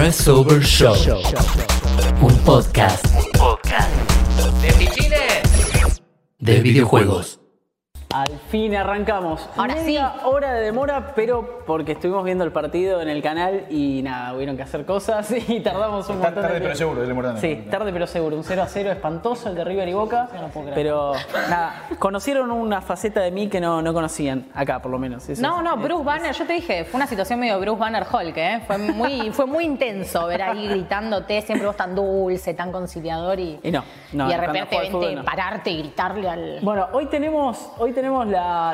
Crossover Show. Un podcast. podcast. ¡De pichines! De videojuegos. Al fin arrancamos. Ahora Media sí. hora de demora, pero porque estuvimos viendo el partido en el canal y nada, hubieron que hacer cosas y tardamos un montón de Tarde pero seguro, dile Mortane. Sí, tarde pero seguro. Un 0 a 0 espantoso el de River y Boca. Pero nada, conocieron una faceta de mí que no, no conocían, acá por lo menos. Eso No, es- no, Bruce Banner, yo te dije, fue una situación medio Bruce Banner Hulk, ¿eh? Fue muy, fue muy intenso ver ahí gritándote, siempre vos tan dulce, tan conciliador y, Y no, no, y de repente fútbol no. pararte y gritarle al. Bueno, hoy tenemos, hoy tenemos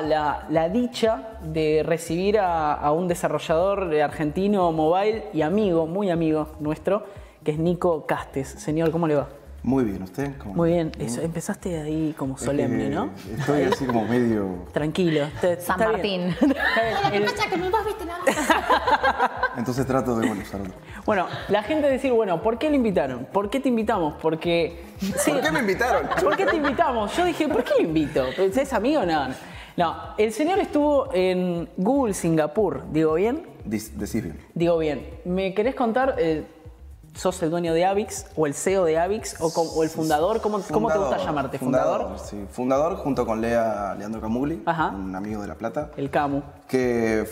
la- la dicha de recibir a, a un desarrollador argentino mobile y amigo, muy amigo nuestro, que es Nico Castes. Señor, ¿cómo le va? Muy bien, ¿usted? ¿Cómo Muy bien, eso, empezaste ahí como solemne, ¿no? Estoy así como medio... Tranquilo. te- San está Martín. bien. Entonces trato de, bueno, usar otro. bueno, la gente decir, bueno, ¿por qué le invitaron? ¿Por qué te invitamos? Porque... sí, ¿Por qué me invitaron? ¿Por qué te invitamos? Yo dije, ¿por qué lo invito? ¿Es amigo? No, no. No, el señor estuvo en Google Singapur, ¿digo bien? Decís bien. Digo bien, ¿me querés contar? eh, ¿Sos el dueño de Avix o el CEO de Avix o, o el fundador? ¿Cómo, cómo te gusta Fundador, llamarte? ¿Fundador? Sí, fundador junto con Lea, Leandro Camugli, Ajá. un amigo de La Plata, El Camu. que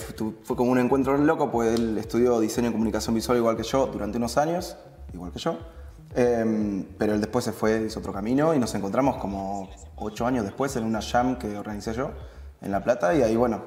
fue como un encuentro loco, pues él estudió diseño y comunicación visual igual que yo durante unos años, igual que yo. Em, pero él después se fue, hizo otro camino y nos encontramos como ocho años después en una jam que organicé yo en La Plata y ahí, bueno,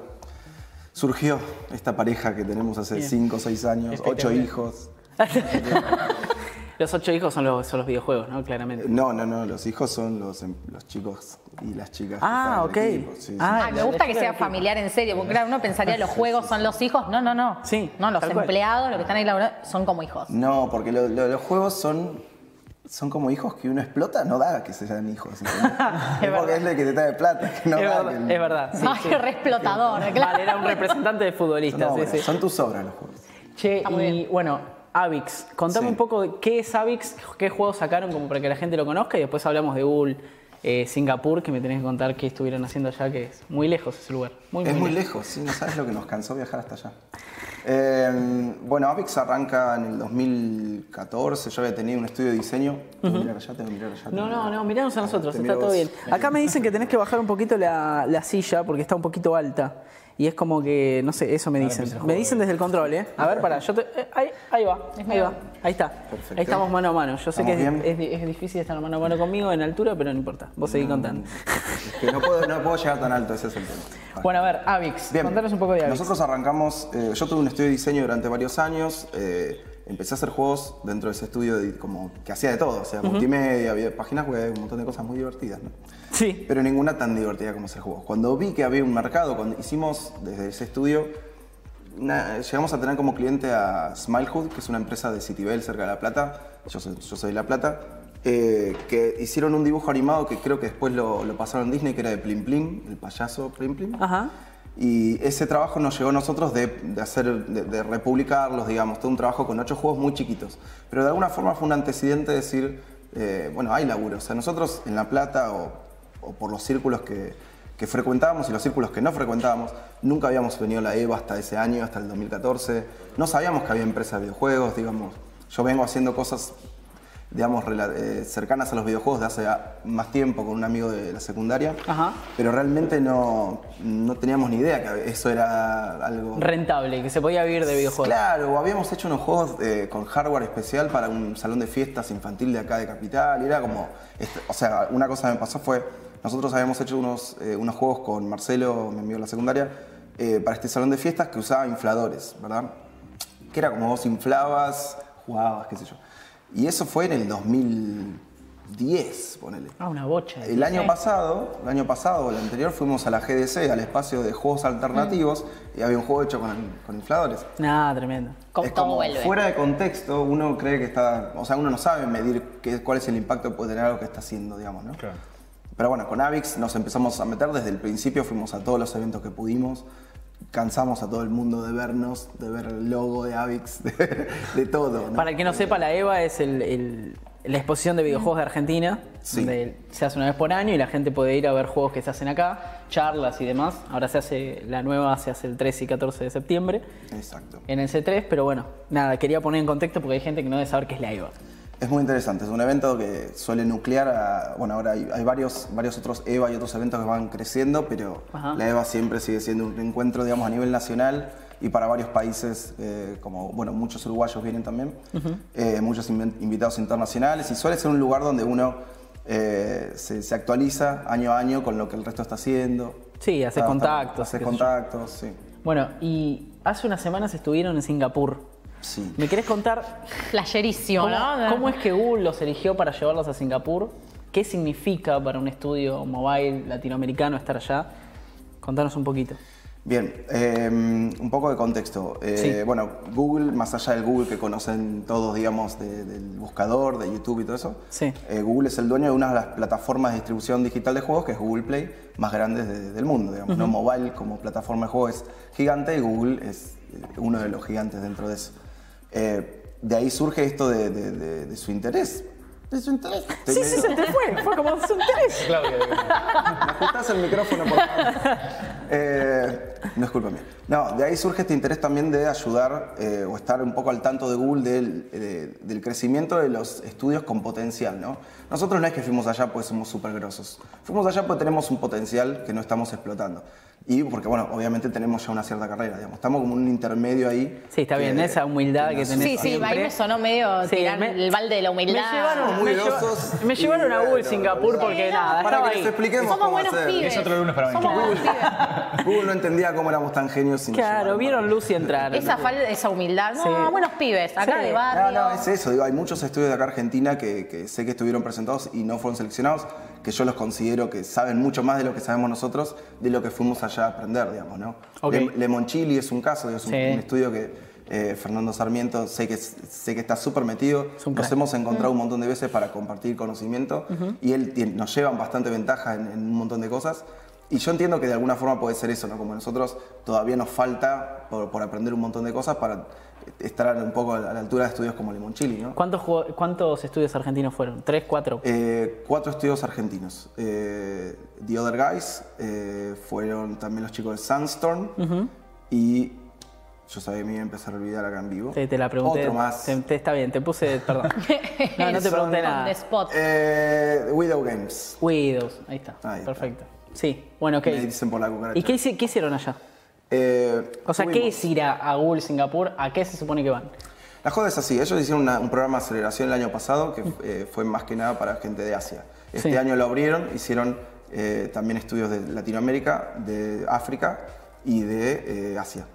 surgió esta pareja que tenemos hace Bien. cinco o seis años, ocho hijos. Los ocho hijos son los, son los videojuegos, ¿no? Claramente. No, no, no, los hijos son los, em- los chicos y las chicas. Ah, ok. sí. Ah, Ay, me gusta que sea familiar en serio, porque claro, uno pensaría los juegos son los hijos. No, no, no. Sí, No, los cual. empleados, los que están ahí laburando, son como hijos. No, porque lo- lo- los juegos son, son como hijos que uno explota, no da que sean hijos. es porque es el que te trae plata, que no es, da verdad, que- es verdad. Sí, Ay, sí. re explotador, claro. Vale, era un representante de futbolista, No, sí, bueno. Son tus obras los juegos. Che, y bien. bueno, Avix, contame Sí. un poco de qué es Avix, qué juegos sacaron como para que la gente lo conozca y después hablamos de Google eh, Singapur, que me tenés que contar qué estuvieron haciendo allá, que es muy lejos ese lugar. Muy, es muy lejos, sí, no sabes lo que nos cansó viajar hasta allá. Eh, bueno, Avix arranca en el 2014, yo había tenido un estudio de diseño. Tengo que mirar allá, tengo que mirar allá. No, no, no, miranos a nosotros, está todo bien. Acá me dicen que tenés que bajar un poquito la, la silla porque está un poquito alta. Y es como que, no sé, eso me dicen. Me dicen desde el control, ¿eh? A ver, pará, yo te, eh, ahí, ahí va, ahí va, ahí está. Perfecto. Ahí estamos mano a mano. Yo sé que es, difícil estar mano a mano conmigo en altura, pero no importa. Vos seguís contando. Es que no puedo, no puedo llegar tan alto, ese es el tema. Vale. Bueno, a ver, Avix, contanos un poco de Avix. Nosotros arrancamos, eh, yo tuve un estudio de diseño durante varios años, eh, empecé a hacer juegos dentro de ese estudio de- como que hacía de todo, o sea, multimedia, había páginas web, un montón de cosas muy divertidas, ¿no? Sí. Pero ninguna tan divertida como hacer juegos. Cuando vi que había un mercado, cuando hicimos desde ese estudio, una- llegamos a tener como cliente a Smilehood, que es una empresa de Citibel cerca de La Plata, yo soy, yo soy de La Plata, eh, que hicieron un dibujo animado que creo que después lo, lo pasaron a Disney, que era de Plim Plim, el payaso Plim Plim. Ajá. Y ese trabajo nos llegó a nosotros de, hacer, de, republicarlos, digamos, todo un trabajo con ocho juegos muy chiquitos. Pero de alguna forma fue un antecedente de decir, eh, bueno, hay laburo. O sea, nosotros en La Plata o, o por los círculos que, que frecuentábamos y los círculos que no frecuentábamos, nunca habíamos venido a la EVA hasta ese año, hasta el 2014. No sabíamos que había empresas de videojuegos, digamos. Yo vengo haciendo cosas digamos, eh, cercanas a los videojuegos de hace más tiempo con un amigo de la secundaria, Ajá. pero realmente no, no teníamos ni idea que eso era algo... Rentable, que se podía vivir de videojuegos. Claro, habíamos hecho unos juegos eh, con hardware especial para un salón de fiestas infantil de acá de Capital, y era como, o sea, una cosa que me pasó fue, nosotros habíamos hecho unos, eh, unos juegos con Marcelo, mi amigo de la secundaria, para este salón de fiestas que usaba infladores, ¿verdad? Que era como vos inflabas, jugabas, qué sé yo. Y eso fue en el 2010, ponele. Ah, una bocha. El año pasado, el año pasado o el anterior, fuimos a la GDC, al espacio de juegos alternativos, y había un juego hecho con, con infladores. Nada, tremendo. Con es como vuelve. fuera de contexto, uno cree que está, o sea, uno no sabe medir qué, cuál es el impacto que puede tener algo que está haciendo, digamos, ¿no? Claro. Pero bueno, con Avix nos empezamos a meter desde el principio, fuimos a todos los eventos que pudimos, cansamos a todo el mundo de vernos, de ver el logo de Avix, de, de todo, ¿no? Para el que no sepa, la EVA es el, el- la exposición de videojuegos de Argentina, Sí. donde se hace una vez por año y la gente puede ir a ver juegos que se hacen acá, charlas y demás. Ahora se hace, la nueva se hace el 13 y 14 de septiembre Exacto. en el C3, pero bueno, nada, quería poner en contexto porque hay gente que no debe saber qué es la EVA. Es muy interesante, es un evento que suele nuclear a, bueno, ahora hay, hay varios, varios otros EVA y otros eventos que van creciendo, pero Ajá. la EVA siempre sigue siendo un encuentro, digamos, a nivel nacional y para varios países, eh, como, bueno, muchos uruguayos vienen también, eh, muchos invitados internacionales y suele ser un lugar donde uno eh, se, se actualiza año a año con lo que el resto está haciendo. Sí, haces Está- contactos, Haces contactos, sí. Bueno, y hace unas semanas estuvieron en Singapur. Sí. ¿Me querés contar Flasherísimo, cómo, ¿no? cómo es que Google los eligió para llevarlos a Singapur? ¿Qué significa para un estudio mobile latinoamericano estar allá? Contanos un poquito. Bien, eh, un poco de contexto. Eh, Sí. Bueno, Google, más allá del Google que conocen todos, digamos, de- del buscador, de YouTube y todo eso, Sí. eh, Google es el dueño de una de las plataformas de distribución digital de juegos, que es Google Play, más grandes de- del mundo, digamos. ¿no? Mobile como plataforma de juego es gigante y Google es eh, uno de los gigantes dentro de eso. Eh, de ahí surge esto de, de- de- de su interés. De su interés. Sí, sí, se te fue. Fue como su interés. ¿Me ajustás el micrófono, por favor? Eh, no es culpa mía. No, de ahí surge este interés también de ayudar eh, o estar un poco al tanto de Google del, de- del crecimiento de los estudios con potencial, ¿no? Nosotros no es que fuimos allá pues somos súper grosos. Fuimos allá porque tenemos un potencial que no estamos explotando. Y porque, bueno, obviamente tenemos ya una cierta carrera, digamos. Estamos como en un intermedio ahí. Sí, está que- bien, esa humildad que nos- tenés. Sí, sí, siempre. ahí me sonó medio Sí, tirar me- el balde de la humildad. Me llevaron, Muy me lleva- me llevaron a Google Singapur porque no, nada, Para estaba que les ahí. expliquemos Somos cómo buenos hacer. pibes. Es otro lunes para mí. Pibes. Google no entendía cómo éramos tan genios. nos Claro, vieron para- luz y entraron. Esa falta, esa humildad. No, Sí. buenos pibes, acá Sí. de No, barrio. no, es eso. Digo, hay muchos estudios de acá Argentina que, que sé que estuvieron presentados y no fueron seleccionados, que yo los considero que saben mucho más de lo que sabemos nosotros, de lo que fuimos allá a aprender, digamos, ¿no? Ok. Le- Lemonchili es un caso, es un, Sí. un estudio que eh, Fernando Sarmiento sé que, sé que está súper metido. Es Nos hemos encontrado un montón de veces para compartir conocimiento y él tiene- nos llevan bastante ventaja en, en un montón de cosas. Y yo entiendo que de alguna forma puede ser eso, ¿no? Como nosotros todavía nos falta por, por aprender un montón de cosas para estar un poco a la altura de estudios como Limonchili, ¿no? ¿Cuántos, ¿Cuántos estudios argentinos fueron? ¿Tres, cuatro? Eh, cuatro estudios argentinos. Eh, The Other Guys, eh, fueron también los chicos de Sandstorm y yo sabía que me iba a empezar a olvidar acá en vivo. te, te la pregunté. Otro más. Te- te- está bien, te puse. Perdón. No, no te pregunté nada. spot. Eh, Widow Games. Widows, ahí está. Ahí está. Perfecto. Sí, bueno, ok. Me dicen por la cucaracha. ¿Y qué, qué hicieron allá? Eh, O sea, ¿qué es ir a, a Google Singapur? ¿A qué se supone que van? La joda es así, ellos hicieron una- un programa de aceleración el año pasado que eh, fue más que nada para gente de Asia. Este Sí. año lo abrieron, hicieron eh, también estudios de Latinoamérica, de África y de eh, Asia.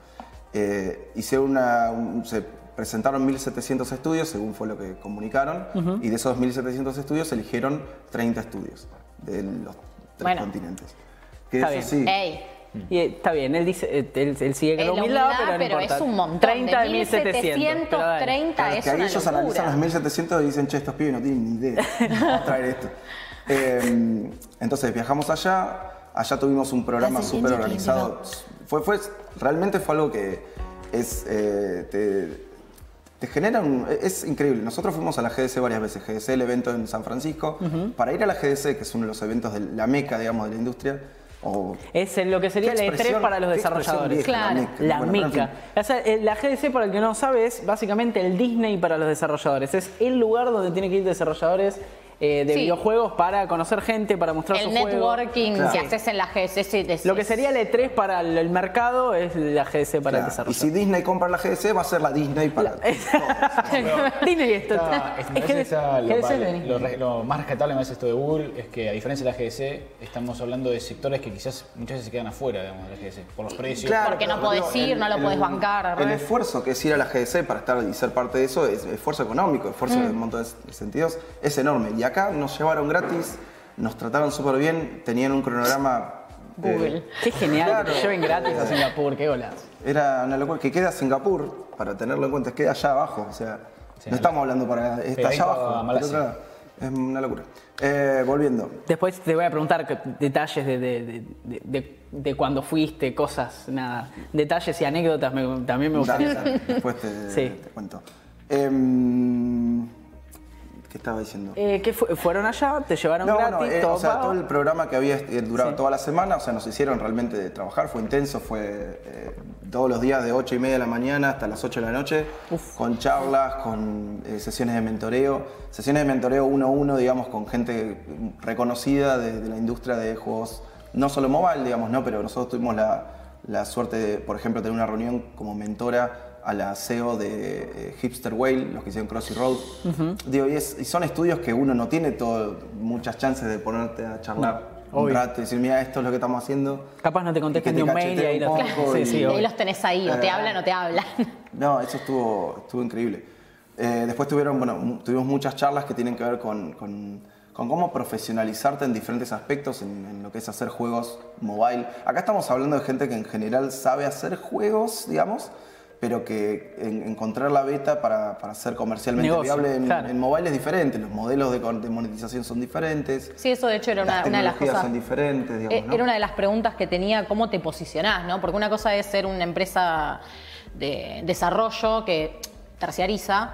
Eh, hicieron una, un- se presentaron 1.700 estudios, según fue lo que comunicaron, y de esos 1.700 estudios eligieron 30 estudios de los tres Bueno. continentes. Que Está eso bien. sí, Ey, Y eh, está bien, él dice, eh, él, él sigue con la humildad, pero, no pero importa. es un montón. 30 de de 1700. pero dale. 1730 Claro, es que ahí una ellos locura. analizan los 1700 y dicen, che, estos pibes no tienen ni idea. Vamos a traer esto. Eh, entonces viajamos allá, allá tuvimos un programa súper organizado. Fue, fue, realmente fue algo que es, eh, te, te genera un... Es increíble. Nosotros fuimos a la GDC varias veces. GDC, el evento en San Francisco. Para ir a la GDC, que es uno de los eventos de la meca, digamos, de la industria, o Es lo que sería ¿Qué la E3 expresión- para los desarrolladores. vieja, Claro. meca? La Bueno, mica. fin. O sea, eh, la GDC, para el que no sabe, es básicamente el Disney para los desarrolladores. Es el lugar donde tienen que ir desarrolladores eh, de Sí. videojuegos para conocer gente, para mostrar El su juego. networking Claro. que haces en la es- Lo que sería la E3 para el, el mercado es la GDC para el Claro, Y desarrollo. si Disney compra la GDC, va a ser la Disney para Disney esto. GDC, lo, GDC, más rescatable me esto de Google es que a diferencia de la GDC estamos hablando de sectores que quizás muchas veces se quedan afuera digamos, de la GDC por los precios. Claro, Porque no podés digo, ir, no lo podés bancar, El esfuerzo que es ir a la GDC para estar y ser parte de eso es esfuerzo económico, esfuerzo Mm. de un montón de sentidos, es enorme. Y acá nos llevaron gratis, nos trataron súper bien, tenían un cronograma. eh, Google. Qué genial que te Claro. lleven gratis a Singapur, qué golazo. era una locura. Que queda Singapur, para tenerlo en cuenta, queda allá abajo. O sea, Sí, no estamos hablando para. Está allá abajo. Es una locura. Eh, volviendo. Después te voy a preguntar detalles de, de, de, de- de- de cuando fuiste, cosas, nada. Detalles y anécdotas me- también me gustaría Dale, saber. dale, Después te, Sí. te cuento. Em, ¿Qué estaba diciendo? Eh, ¿qué fue? ¿Fueron allá? ¿Te llevaron No, gratis? eh, todo o sea, pago? todo el programa que había eh, durado Sí. toda la semana, o sea, nos hicieron realmente trabajar, fue intenso, fue eh, todos los días de 8 y media de la mañana hasta las 8 de la noche, con charlas, con sesiones de mentoreo, sesiones de mentoreo uno a uno, digamos, con gente reconocida de, de la industria de juegos, no solo mobile, digamos, ¿no? Pero nosotros tuvimos la, la suerte de, por ejemplo, tener una reunión como mentora a la CEO de eh, Hipster Whale, los que hicieron Crossy Road. Digo, y, es- y son estudios que uno no tiene todo, muchas chances de ponerte a charlar un obvio. rato y decir, mira, esto es lo que estamos haciendo. Capaz no te contestan Y ni te un mail y ahí cachetee lo un poco Sí, y- sí, Y obvio. los tenés ahí, o te Eh, hablan o te hablan. No, eso estuvo, estuvo increíble. Eh, después tuvieron, bueno, tuvimos muchas charlas que tienen que ver con, con- con cómo profesionalizarte en diferentes aspectos en, en lo que es hacer juegos mobile. Acá estamos hablando de gente que en general sabe hacer juegos, digamos, pero que en- encontrar la beta para, para ser comercialmente Negocio, viable en, claro. en mobile es diferente. Los modelos de, monetización son diferentes. Sí, eso de hecho era una, las una de las tecnologías cosas. son diferentes, digamos, Eh, ¿no? Era una de las preguntas que tenía, ¿cómo te posicionás? ¿no? Porque una cosa es ser una empresa de desarrollo que terciariza,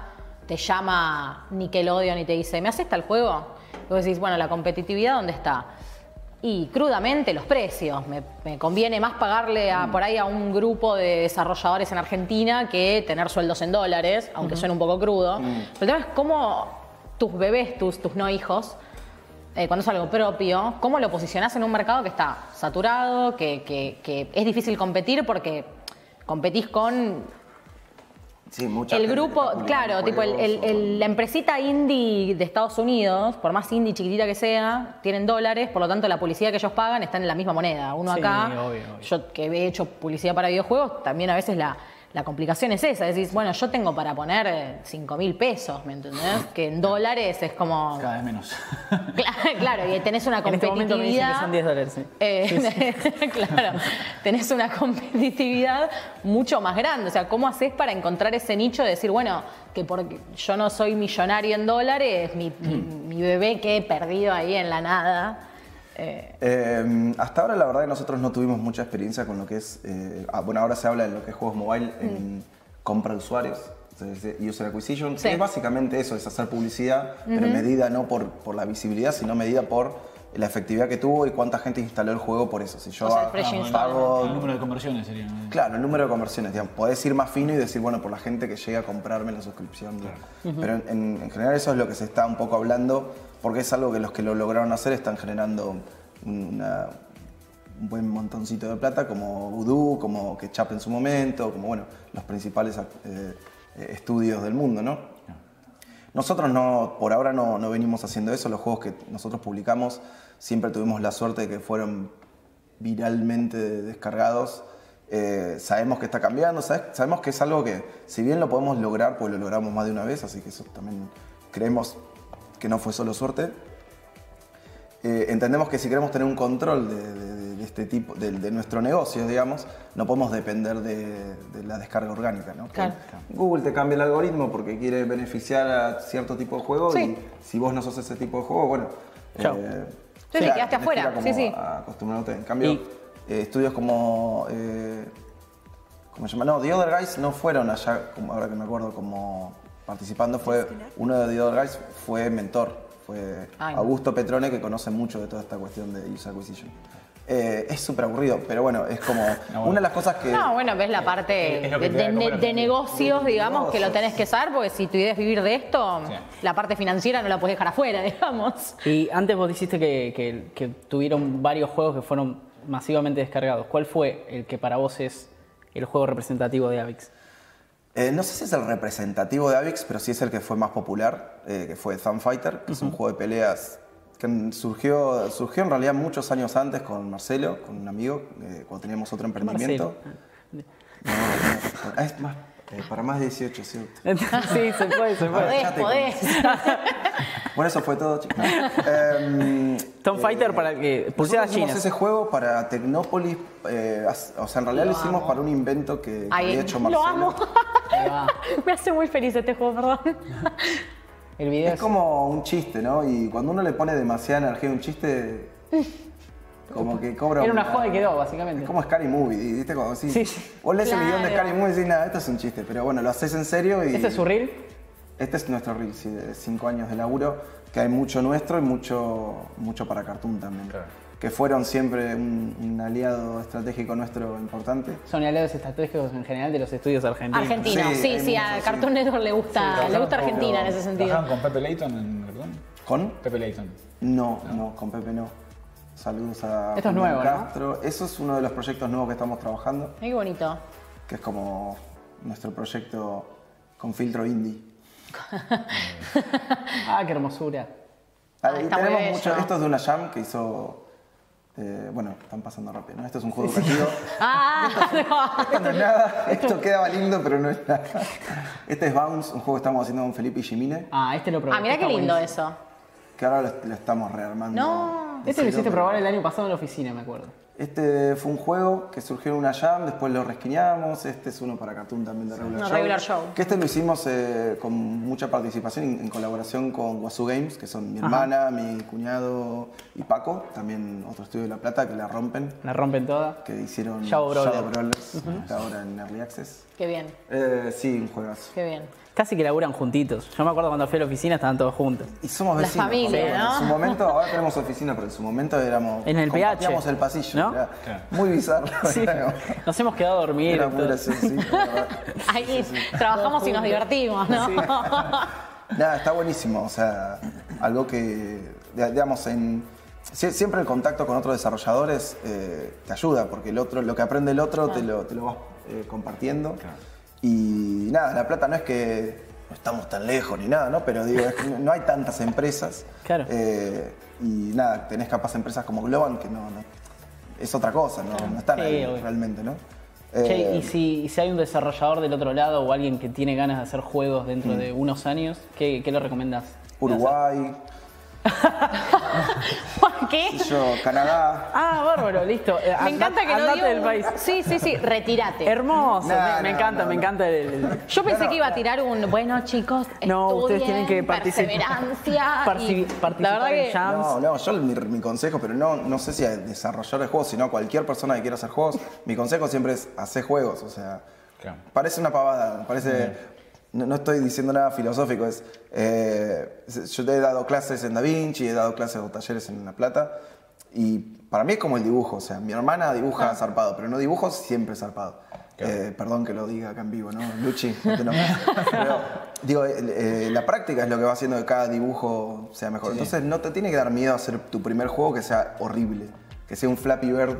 te llama Nickelodeon y te dice, ¿me haces tal juego? Y vos decís, bueno, la competitividad, ¿dónde está? Y crudamente los precios. Me, me conviene más pagarle a, por ahí a un grupo de desarrolladores en Argentina que tener sueldos en dólares, aunque suene un poco crudo. Pero el tema es cómo tus bebés, tus, tus no hijos, eh, cuando es algo propio, ¿cómo lo posicionás en un mercado que está saturado, que, que- que es difícil competir porque competís con Sí, mucha el grupo, claro, tipo el- la empresita indie de Estados Unidos, por más indie chiquitita que sea, tienen dólares, por lo tanto la publicidad que ellos pagan está en la misma moneda. Uno Sí, acá, obvio, obvio. yo que he hecho publicidad para videojuegos, también a veces la, la complicación es esa, decís, bueno, yo tengo para poner 5 mil pesos, ¿me entendés? Que en dólares es como... Cada vez menos. Claro, claro, y tenés una En este momento me dicen que competitividad... son 10 dólares. sí. Eh, claro, tenés una competitividad mucho más grande. O sea, ¿cómo haces para encontrar ese nicho de decir, bueno, que porque yo no soy millonario en dólares, mi, mi- mi bebé que he perdido ahí en la nada? Eh, Eh, hasta ahora la verdad que nosotros no tuvimos mucha experiencia con lo que es, eh, ah, bueno ahora se habla de lo que es juegos mobile en compra de usuarios, user acquisition, Sí. que es básicamente eso, es hacer publicidad, pero medida no por, por la visibilidad, sino medida por la efectividad que tuvo y cuánta gente instaló el juego por eso. Si yo O sea, el pago- El número de conversiones sería. ¿no? Claro, el número de conversiones, digamos. Podés ir más fino y decir, bueno, por la gente que llega a comprarme la suscripción. digamos. Pero en, en general eso es lo que se está un poco hablando, porque es algo que los que lo lograron hacer están generando un buen montoncito de plata, como Voodoo, como Ketchup en su momento, como, bueno, los principales eh, estudios del mundo, ¿no? Nosotros no, por ahora no, venimos haciendo eso. Los juegos que nosotros publicamos siempre tuvimos la suerte de que fueron viralmente descargados. Eh, sabemos que está cambiando, sabe- sabemos que es algo que, si bien lo podemos lograr, pues lo logramos más de una vez, así que eso también creemos que no fue solo suerte. Eh, entendemos que si queremos tener un control de, de- de este tipo, de, de nuestro negocio, digamos, no podemos depender de, de la descarga orgánica. ¿no? Claro. Google te cambia el algoritmo porque quiere beneficiar a cierto tipo de juego Sí. y si vos no sos ese tipo de juego, bueno. Chao. eh, Sí, te quedaste afuera. Sí, sí. a acostumbrarte. En cambio, Y- eh, estudios como. eh, ¿Cómo se llama? No, The Other Guys no fueron allá, como ahora que me acuerdo, como participando. Fue uno de The Other Guys fue mentor. Fue Ay. Augusto Petrone, que conoce mucho de toda esta cuestión de user acquisition. Eh, es súper aburrido, pero bueno, es como. Una de las cosas que. no, bueno, ves la parte es lo que de, de de- negocios, digamos, que lo tenés que saber, porque si tu idea es vivir de esto, Sí. la parte financiera no la puedes dejar afuera, digamos. Y antes vos dijiste que, que- que tuvieron varios juegos que fueron masivamente descargados. ¿Cuál fue el que para vos es el juego representativo de Avix? Eh, no sé si es el representativo de Avix, pero sí es el que fue más popular, eh, que fue Thumb Fighter, que es un juego de peleas que surgió, surgió en realidad muchos años antes con Marcelo, con un amigo, eh, cuando teníamos otro emprendimiento. No, no, no, es más, eh, para más de 18, ¿cierto? sí, se puede, se puede. Podés, podés. Bueno, eso fue todo, chicos. Tom Fighter para que pulseadas nosotros hicimos chinas. ese juego para Tecnópolis, eh, o sea, en realidad lo, hicimos para un invento que, que Ay, había hecho lo Marcelo. amo. Ahí va. Me hace muy feliz este juego, perdón. El video Es es como un chiste, ¿no? Y cuando uno le pone demasiada energía a un chiste, como que cobra. Era una joda y quedó, básicamente. Es como Scary Movie, ¿viste? Como así. Sí, sí. Vos lees el guion de Claro. Scary Movie y decís, nada, esto es un chiste. Pero bueno, lo haces en serio y. ¿Ese es su reel? Este es nuestro reel, sí, de cinco años de laburo, que hay mucho nuestro y mucho, mucho para Cartoon también. Claro. Que fueron siempre un, un aliado estratégico nuestro importante. Son aliados estratégicos en general de los estudios argentinos. Argentino, Sí, sí, a mucho. Cartoon Network le gusta, le gusta con- Argentina en ese sentido. ¿Trabajaron con Pepe Leighton en Cartoon? ¿Con? Pepe Leighton. No, no, con Pepe no. Saludos a Esto es nuevo, ¿no? Castro. Eso es uno de los proyectos nuevos que estamos trabajando, Qué bonito. que es como nuestro proyecto con filtro indie. Ah, qué hermosura. Ah, tenemos mucho. Esto es de una jam que hizo. eh, bueno, están pasando rápido, ¿no? Esto es un juego educativo. Ah, Esto no es nada. Esto quedaba lindo, pero no es nada. Este es Bounce, un juego que estamos haciendo con Felipe y Jimine, Ah, este lo probé. ah, mira qué lindo buenísimo. eso. que ahora lo, lo estamos rearmando. No. Este lo hiciste pero- probar el año pasado en la oficina, me acuerdo. Este fue un juego que surgió en una jam, después lo resquiñamos. Este es uno para Cartoon también de Regular No, Show. Regular Show. Que este lo hicimos eh, con mucha participación en, en colaboración con Wasu Games, que son mi hermana, mi cuñado y Paco, también otro estudio de La Plata que la rompen, La rompen toda. que hicieron Shadow Brawler. Brawlers, ahora en Early Access. Qué bien, Eh, sí, un juegazo. qué bien. Casi que laburan juntitos. Yo me acuerdo cuando fui a la oficina estaban todos juntos. Y somos La vecinos. En su momento, ahora tenemos oficina, pero en su momento éramos. En el PH, el pasillo. ¿no? era Claro. Muy bizarro. Sí. Nos hemos quedado a dormir. era muy gracioso, sí. Ahí trabajamos y nos divertimos, ¿no? Nada, está buenísimo. O sea, algo que, digamos, en. sie- Siempre el contacto con otros desarrolladores eh, te ayuda, porque el otro, lo que aprende el otro te, lo, te lo vas eh, compartiendo. Y nada, La Plata no es que no estamos tan lejos ni nada, ¿no? Pero digo, es que no hay tantas empresas. Claro. Eh, y nada, tenés capaz empresas como Globan que no, no- es otra cosa, no, no están Sí, ahí obvio. realmente, ¿no? Che, Eh, y si, y si hay un desarrollador del otro lado o alguien que tiene ganas de hacer juegos dentro Mm. de unos años, ¿qué, qué le recomendás? Uruguay, ¿Qué? yo, Canadá. Ah, bárbaro, listo. Eh, Me andá- encanta que no digo... del país. Sí, sí, sí, retírate. Hermoso, No, me, me no, encanta, no, me no. encanta el, el- Yo pensé No, no, que iba a tirar un, bueno chicos, No, ustedes tienen que participar. perseverancia. Parci- y participar la verdad en que jam. No, no, yo mi, mi consejo, pero no, no sé si a desarrollador de juegos, sino a cualquier persona que quiera hacer juegos, mi consejo siempre es hacer juegos, o sea, Claro. parece una pavada, parece, no, no estoy diciendo nada filosófico, es, eh, yo te he dado clases en Da Vinci, he dado clases o talleres en La Plata, y para mí es como el dibujo, o sea, mi hermana dibuja zarpado, pero no dibujo siempre zarpado. Eh, perdón que lo diga acá en vivo, ¿no? Luchi, no te enojes. Pero, digo, eh, eh, la práctica es lo que va haciendo que cada dibujo sea mejor. Entonces no te tiene que dar miedo hacer tu primer juego que sea horrible, que sea un Flappy Bird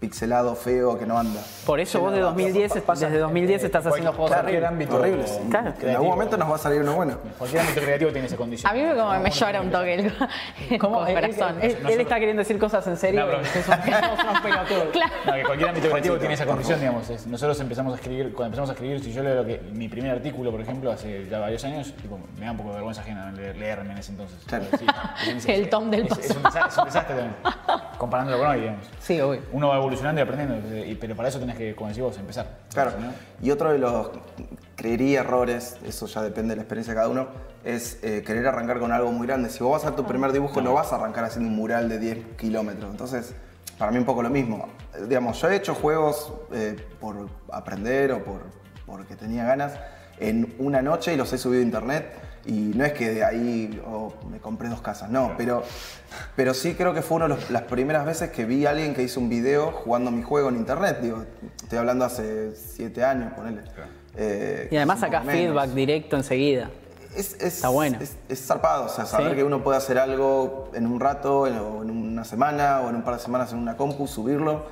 pixelado, feo, que no anda. Por eso vos de 2010, desde 2010 estás haciendo juegos horribles. ámbito Horribles. sí. Claro. En algún momento nos va a salir uno bueno. Cualquier ámbito creativo tiene esa condición. a mí me, como me llora un toque el, ¿Cómo? Él, corazón. él- él está queriendo decir cosas en serio. No, unos pelotudos. Claro. No, que cualquier ámbito creativo tiene esa condición, digamos. es- nosotros empezamos a escribir, cuando empezamos a escribir, si yo leo lo que, mi primer artículo, por ejemplo, hace ya varios años, tipo, me da un poco de vergüenza ajena leer- leerme en ese entonces. Claro. Sí, es- El tom del es, es un desastre, es un desastre también, comparándolo con hoy, digamos. Sí, obvio. Uno va evolucionando y aprendiendo, y- pero para eso tenés que, como decís vos, empezar. Claro. ¿no? Y otro de los, creería, errores, eso ya depende de la experiencia de cada uno, es eh, querer arrancar con algo muy grande. Si vos vas a hacer tu primer dibujo, no vas a arrancar haciendo un mural de 10 kilómetros. Entonces, para mí un poco lo mismo. Eh, Digamos, yo he hecho juegos eh, por aprender o por, porque tenía ganas en una noche y los he subido a internet. Y no es que de ahí oh, me compré dos casas, no, pero, pero sí creo que fue una de los- las primeras veces que vi a alguien que hizo un video jugando mi juego en internet. Digo, estoy hablando hace siete años, ponele. Eh, Y además sacás feedback directo enseguida. Es, es- Está bueno. Es, es zarpado, o sea, saber Sí. que uno puede hacer algo en un rato, en, o en una semana, o en un par de semanas en una compu, subirlo.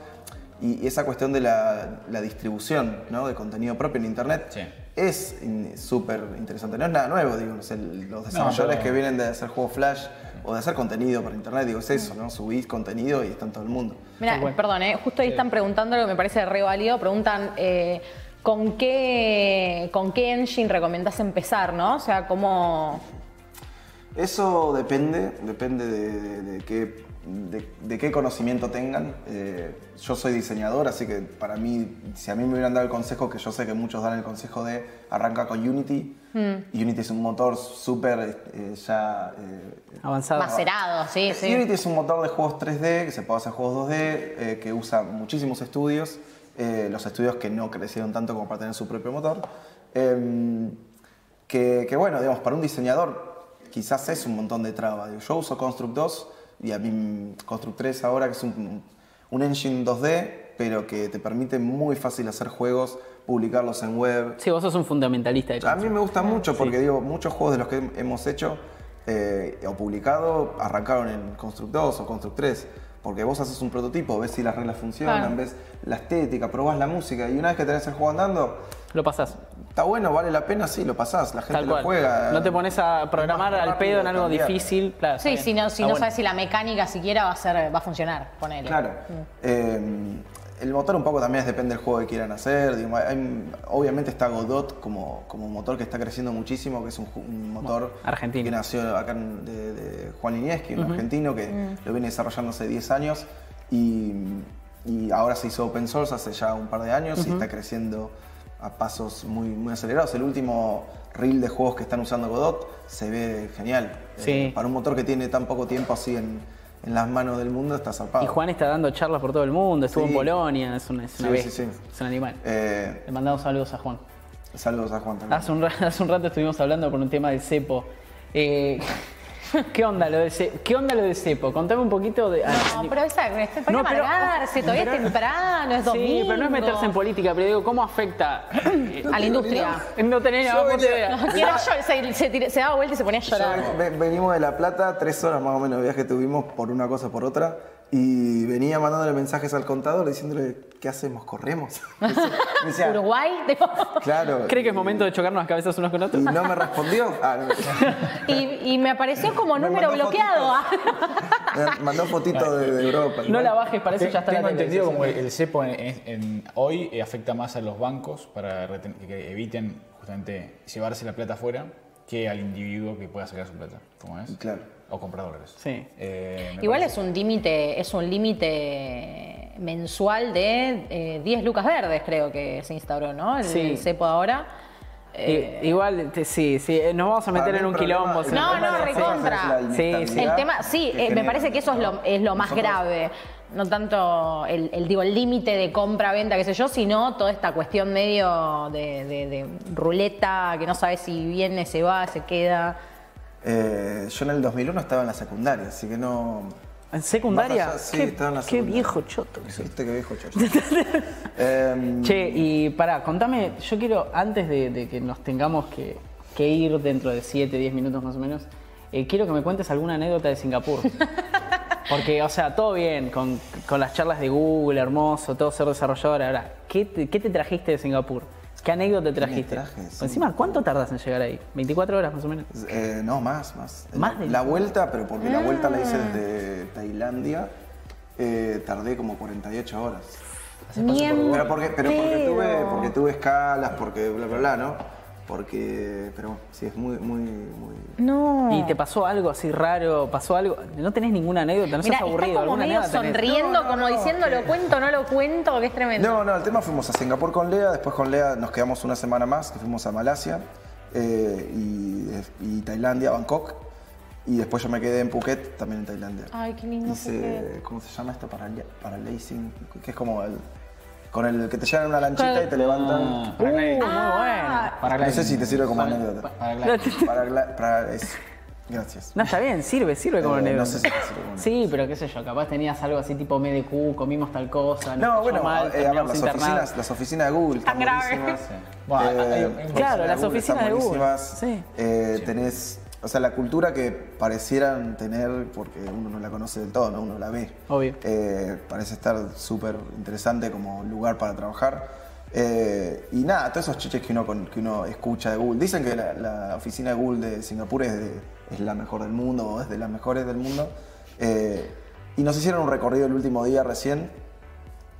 Y, y esa cuestión de la, la distribución ¿no? de contenido propio en internet Sí. Es súper interesante. No es nada nuevo, digo, los desarrolladores pero- que vienen de hacer juegos Flash o de hacer contenido para internet, digo, es eso, ¿no? Subís contenido y está en todo el mundo. Mira, perdón, eh, justo ahí están preguntando algo que me parece re válido. Preguntan eh, ¿con, qué, con qué engine recomendás empezar, ¿no? O sea, cómo. Eso depende, depende de, de- de qué, de, de qué conocimiento tengan. Eh, yo soy diseñador, así que para mí, si a mí me hubieran dado el consejo, que yo sé que muchos dan el consejo de arrancar con Unity, Unity es un motor súper eh, ya... eh, Avanzado. Macerado, sí, sí. Unity es un motor de juegos 3D, que se puede hacer juegos 2D, eh, que usa muchísimos estudios, eh, los estudios que no crecieron tanto como para tener su propio motor. Em, que, que, bueno, digamos, para un diseñador quizás es un montón de trabas. Yo uso Construct 2 y a mí Construct 3 ahora, que es un, un engine 2D, pero que te permite muy fácil hacer juegos, publicarlos en web. Sí, vos sos un fundamentalista de A mí me gusta mucho porque digo, muchos juegos de los que hemos hecho eh, o publicado arrancaron en Construct 2 o Construct 3. Porque vos haces un prototipo, ves si las reglas funcionan, Claro. ves la estética, probás la música y una vez que tenés el juego andando, Lo pasás. está bueno, vale la pena, sí, lo pasás, la gente Tal lo cual. juega. No te pones a programar más al pedo en algo cambiar. difícil. Claro, está Sí, bien. si no, si Está no bueno. sabes si la mecánica siquiera va a ser, va a funcionar, ponele. Claro. Eh, el motor un poco también es- depende del juego que quieran hacer. digo, hay- obviamente está Godot como, como un motor que está creciendo muchísimo, que es un, motor argentino. que nació acá en- de, de Juan Inieski, un argentino que lo viene desarrollando hace 10 años y, y ahora se hizo open source hace ya un par de años y está creciendo a pasos muy, muy acelerados. El último reel de juegos que están usando Godot se ve genial. Eh, Sí. para un motor que tiene tan poco tiempo así en, en las manos del mundo está zarpado. Y Juan está dando charlas por todo el mundo, estuvo Sí. en Polonia, es una, es una Sí, bestia, sí, sí. es un animal. Eh, Le mandamos saludos a Juan. saludos a Juan también. Hace un, hace un rato estuvimos hablando por un tema del cepo. Eh, ¿qué, onda lo de ce- ¿Qué onda lo de cepo? Contame un poquito de... No, pero esa, para No, pero- amargarse, todavía es temprano, es domingo. Sí, pero no es meterse en política, pero digo, ¿cómo afecta A la industria. No tenés la puta idea. Y era yo, se, se tira- se daba vuelta y se ponía a llorar. Yo- venimos de La Plata, tres horas más o menos de viaje tuvimos por una cosa por otra. Y venía mandándole mensajes al contador diciéndole, ¿qué hacemos? ¿Corremos? Me decía, Uruguay, claro. ¿Cree que es momento de chocarnos las cabezas unos con Y otros? no me respondió. Ah, no. y, y me apareció como Me número bloqueado. Me mandó fotito de, de Europa. No la bajes, para eso Te- ya está Tengo la entendido como el, el cepo en- en- en- hoy eh, afecta más a los bancos para reten- que eviten justamente llevarse la plata afuera que al individuo que pueda sacar su plata, como es. Claro. O comprar dólares. Sí. Eh, Igual parece. es un límite, es un límite mensual de eh, 10 lucas verdes, creo que se instauró, ¿no? El, Sí. el cepo ahora. I- Igual, te- sí, sí, eh, nos vamos a meter en un problema- quilombo. No, no, recontra. Sí, sí. El tema, sí, eh, me parece que eso es lo, es lo más Nosotros- grave. No tanto el, el, digo, el límite de compra-venta, qué sé yo, sino toda esta cuestión medio de, de- de ruleta, que no sabes si viene, se va, se queda. Eh, yo en el 2001 estaba en la secundaria, así que no... ¿En secundaria? Allá, sí, qué, estaba en la qué secundaria. viejo choto. Viste qué viejo chocho. Em, Che, y pará, contame, yo quiero, antes de, de que nos tengamos que, que ir dentro de 7, 10 minutos más o menos, eh, quiero que me cuentes alguna anécdota de Singapur. Porque, o sea, todo bien, con, con las charlas de Google, hermoso, todo ser desarrollador. Ahora, ¿qué te, qué te trajiste de Singapur? ¿Qué anécdota te trajiste? traje Por Encima, ¿cuánto tardas en llegar ahí? ¿24 horas más o menos? Eh, no, más, más. Más la, de- la vuelta, pero porque la vuelta la hice desde Tailandia, eh, tardé como 48 horas. Ni Pero porque, pero porque, pedo. tuve, porque tuve escalas, porque bla, bla, bla, ¿no? Porque, pero sí, es muy, muy, muy... No. ¿Y te pasó algo así raro? ¿Pasó algo? ¿No tenés ninguna anécdota? ¿No sos aburrido? está como ¿Alguna medio sonriendo, No, no, como no, diciendo, lo cuento, no lo cuento, que es tremendo. No, no, el tema fuimos a Singapur con Lea, después con Lea nos quedamos una semana más, que fuimos a Malasia eh, y, y Tailandia, Bangkok. Y después yo me quedé en Phuket, también en Tailandia. Ay, qué lindo Hice, Phuket. ¿cómo se llama esto? Para, paralazing, que es como el... Con el que te llevan en una lanchita y te levantan. Ah, para muy bueno. Para No sé si te sirve como anécdota. Para gliding. Para, gla- para eso. Gracias. No, está bien, sirve, sirve como Eh, anécdota. no sé si te sirve como Sí, pero qué sé yo, capaz tenías algo así tipo MDQ, comimos tal cosa, nos No, cayó bueno, mal, eh, a ver, terminamos las internados. oficinas, las oficinas de Google están Tan grave. buenísimas. Bueno, hay- Eh, hay- Claro, las oficinas están de Google. buenísimas. Sí. Eh, Tenés, o sea, la cultura que parecieran tener, porque uno no la conoce del todo, ¿no? Uno la ve. Obvio. Eh, parece estar súper interesante como lugar para trabajar. Eh, y nada, todos esos chiches que uno, que uno escucha de Google. Dicen que la, la oficina de Google de Singapur es, de- es la mejor del mundo o es de las mejores del mundo. Eh, y nos hicieron un recorrido el último día recién.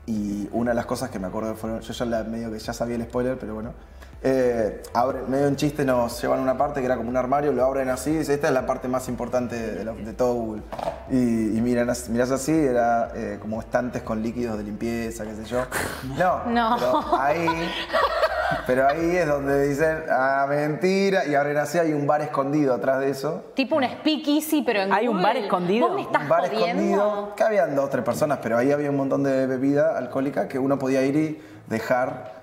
Y una de las cosas que me acuerdo fueron, yo ya la, medio que ya sabía el spoiler, pero bueno, eh, abre- medio en chiste nos llevan una parte que era como un armario, lo abren así, y dice, esta es la parte más importante de, la- de todo Google. Y, y miran, mirás así, era eh, como estantes con líquidos de limpieza, qué sé yo. No, No. pero ahí, pero ahí es donde dicen, ah, mentira, y abren así, hay un bar escondido atrás de eso. Tipo un speakeasy, pero en ¿Hay un bar escondido? ¿Vos me estás un bar jodiendo? escondido, que habían dos, tres personas, pero ahí había un montón de bebida alcohólica que uno podía ir y dejar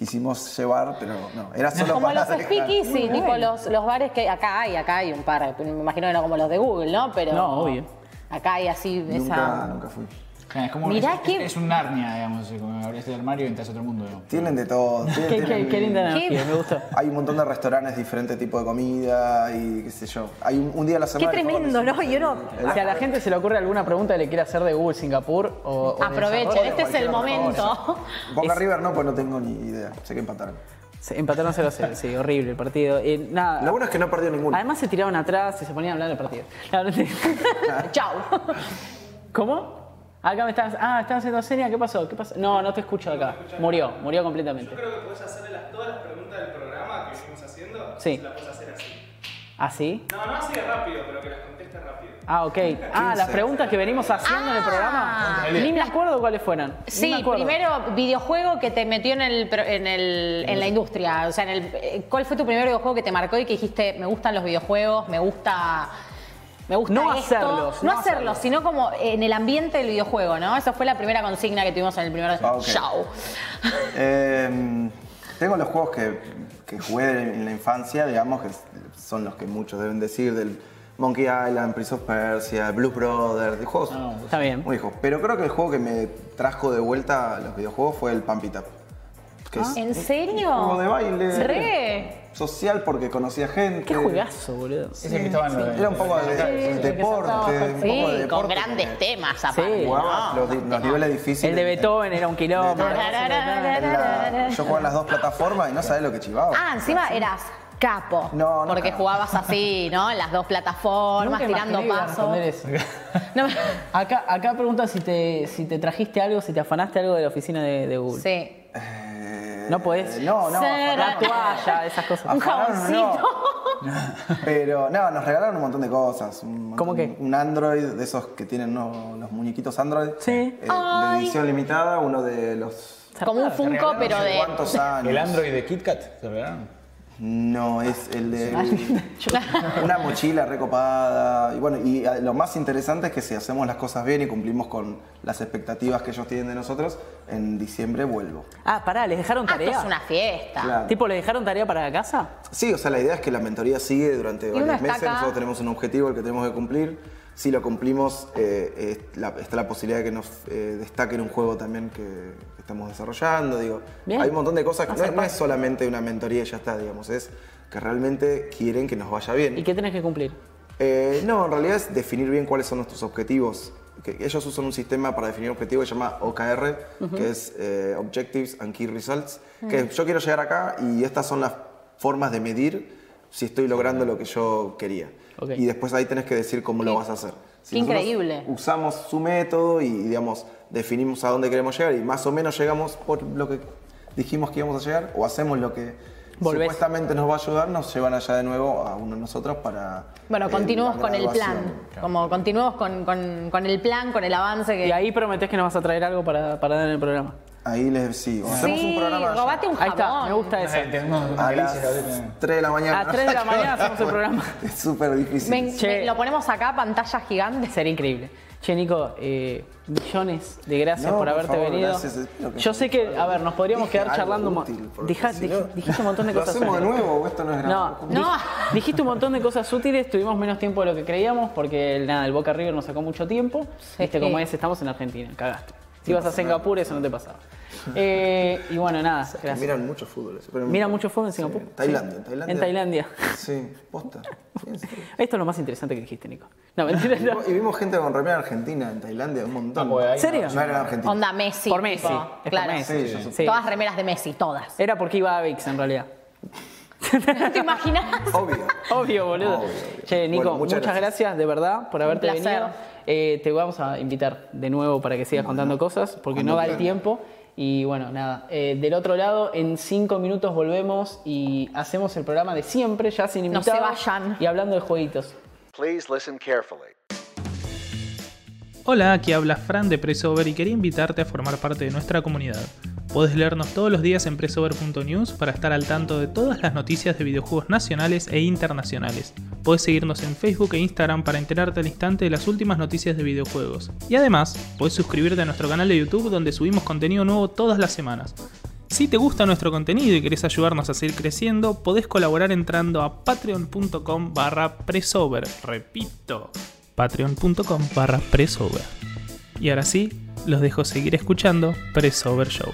quisimos llevar, pero no, era solo Como para los dejar- speakeasy, tipo los, los bares que acá hay, acá hay un par, me imagino que no como los de Google, ¿no? Pero No, obvio. acá hay así Nunca, esa... nunca fui. Es como Mirá es, qué- es un Narnia, digamos, como abrís el armario y entras a otro mundo. digamos. Tienen de todo. tienen- Qué, qué- tienen- qué linda ¿Qué? energía, me gustó. Hay un montón de restaurantes, diferentes tipos de comida y qué sé yo. Hay un, un día a la Qué semana. que tremendo, ¿no? Yo no... Si a la gente se le ocurre alguna pregunta que le quiera hacer de Google Singapur o, o Aprovechen, este es el momento. Boca Es- River no, pues no tengo ni idea. Sé que empataron. se- Empataron 0-0, sí, horrible el partido. Eh, nada. Lo bueno es que no perdió ninguno. Además se tiraron atrás y se ponían a hablar del partido. Chau. ¿Cómo? Acá me están. Ah, están haciendo señas. ¿Qué pasó? ¿Qué pasó? No, no te escucho acá. Murió, murió completamente. Yo creo que podés hacerle las- todas las preguntas del programa que venimos haciendo. Sí. Se las podés hacer así. ¿Así? No, no así de rápido, pero que las conteste rápido. Ah, ok. Ah, las preguntas que venimos haciendo en el programa. Ni me acuerdo cuáles fueran. Ni me Sí, acuerdo. primero videojuego que te metió en, el, pro- en, el, en la industria. O sea, en el, eh, ¿cuál fue tu primer videojuego que te marcó y que dijiste, me gustan los videojuegos, me gusta... Me gusta No esto"? hacerlos, No, no hacerlos, sino como en el ambiente del videojuego, ¿no? Esa fue la primera consigna que tuvimos en el primer Ah, show. Eh, tengo los juegos que, que jugué en la infancia, digamos, que son los que muchos deben decir, del Monkey Island, Prince of Persia, Blues Brothers, de juegos Está bien. muy viejos. Pero creo que el juego que me trajo de vuelta a los videojuegos fue el Pump It Up. Que es ¿En serio? juego de baile. Re. Social porque conocía gente. Qué juegazo, boludo. Ese que estaba en lo de- Era un poco de, de deporte, un Sí, poco de con grandes temas Sí. aparte. Jugaba los, di- los niveles difíciles. El de Beethoven era un kilómetro. Yo jugaba en las dos plataformas y no sabés lo que chivaba. Ah, encima eras capo. No, no Porque capo. jugabas así, ¿no? En las dos plataformas, Nunca tirando pasos. No, Acá, acá pregunta si te, si te trajiste algo, si te afanaste algo de la oficina de, de Google. sí. Eh, No podés. No, no. Ser- La toalla, esas cosas. Un jaboncito. no. Pero no, nos regalaron un montón de cosas. Un montón- ¿Cómo qué? Un Android, de esos que tienen ¿no? los muñequitos Android. Sí. eh, de edición limitada, uno de los. Como un Funko, pero no sé de. ¿Cuántos años? El Android de KitKat, ¿te regalaron? No, es el de una mochila recopada. Y bueno, y eh, lo más interesante es que si hacemos las cosas bien y cumplimos con las expectativas que ellos tienen de nosotros, en diciembre vuelvo. Ah, pará, ¿les dejaron Ah, esto tarea? es una fiesta. Claro. ¿Tipo, le dejaron tarea para la casa? Sí, o sea, la idea es que la mentoría sigue durante varios meses. acá. Nosotros tenemos un objetivo el que tenemos que cumplir. Si lo cumplimos, eh, es la- está la posibilidad de que nos eh, destaquen un juego también que, que estamos desarrollando. Digo, Bien. hay un montón de cosas que no, es- no es solamente una mentoría y ya está, digamos, es que realmente quieren que nos vaya bien. ¿Y qué tenés que cumplir? Eh, no, en realidad es definir bien cuáles son nuestros objetivos. Que ellos usan un sistema para definir objetivos que se llama OKR, que es eh, Objectives and Key Results. Que yo quiero llegar acá y estas son las formas de medir si estoy logrando lo que yo quería. Y después ahí tenés que decir cómo lo vas a hacer. Si Qué increíble. Usamos su método y, digamos, definimos a dónde queremos llegar y más o menos llegamos por lo que dijimos que íbamos a llegar o hacemos lo que Volvés. supuestamente nos va a ayudar, nos llevan allá de nuevo a uno de nosotros para... Bueno, eh, continuemos la con el plan. Como continuemos con, con- con el plan, con el avance que. Y ahí prometés que nos vas a traer algo para, para dar en el programa. Ahí les sí, o hacemos un Sí, programa robate un Ahí está, jabón. me gusta eso. A las delicia, ahorita. 3 de la mañana. A 3 de la mañana hacemos el programa. Es súper difícil. Ven, Che. ven, lo ponemos acá, pantalla gigante. Sería increíble. Che, Nico, eh, millones de gracias No, por por haberte favor, venido. gracias, es lo que- Yo sé que, a ver, nos podríamos Dije quedar charlando. útil, Deja- si dij- no- dijiste un montón de ¿Lo cosas. hacemos de útiles. nuevo o esto no es No? No. dij- dijiste un montón de cosas útiles, tuvimos menos tiempo de lo que creíamos porque nada, el Boca River nos sacó mucho tiempo. Viste cómo es, estamos en Argentina, cagaste. Si ibas a Singapur eso no te pasaba. Eh, y bueno, nada. Miran mucho fútbol. eso, pero- Mira mucho fútbol en Sí, Singapur. en Tailandia, Sí. en Tailandia. En Tailandia. Sí, posta. Esto es lo más interesante que dijiste, Nico. No, mentira, Y no. vimos- Y vimos gente con remera argentina en Tailandia, un montón. ¿En serio? No eran argentinos. Onda Messi. Por Messi. tipo, es por claro. Messi. Sí, yo sé. Sí. Todas remeras de Messi, todas. Era porque iba a VIX en realidad. ¿Te imaginas? Obvio. Obvio, boludo. Obvio, obvio. Che, Nico, Bueno, muchas, muchas gracias. gracias. de verdad por haberte venido. Eh, te vamos a invitar de nuevo para que sigas contando cosas, porque no da el tiempo. Y bueno, nada. Eh, del otro lado, en cinco minutos volvemos y hacemos el programa de siempre, ya sin No se invitados. vayan. Y hablando de jueguitos. Please listen carefully. Hola, aquí habla Fran de Pressover y quería invitarte a formar parte de nuestra comunidad. Puedes leernos todos los días en pressover.news para estar al tanto de todas las noticias de videojuegos nacionales e internacionales. Puedes seguirnos en Facebook e Instagram para enterarte al instante de las últimas noticias de videojuegos. Y además, puedes suscribirte a nuestro canal de YouTube donde subimos contenido nuevo todas las semanas. Si te gusta nuestro contenido y querés ayudarnos a seguir creciendo, podés colaborar entrando a patreon.com barra presover. Repito, patreon.com barra presover. Y ahora sí, los dejo seguir escuchando Presover Show.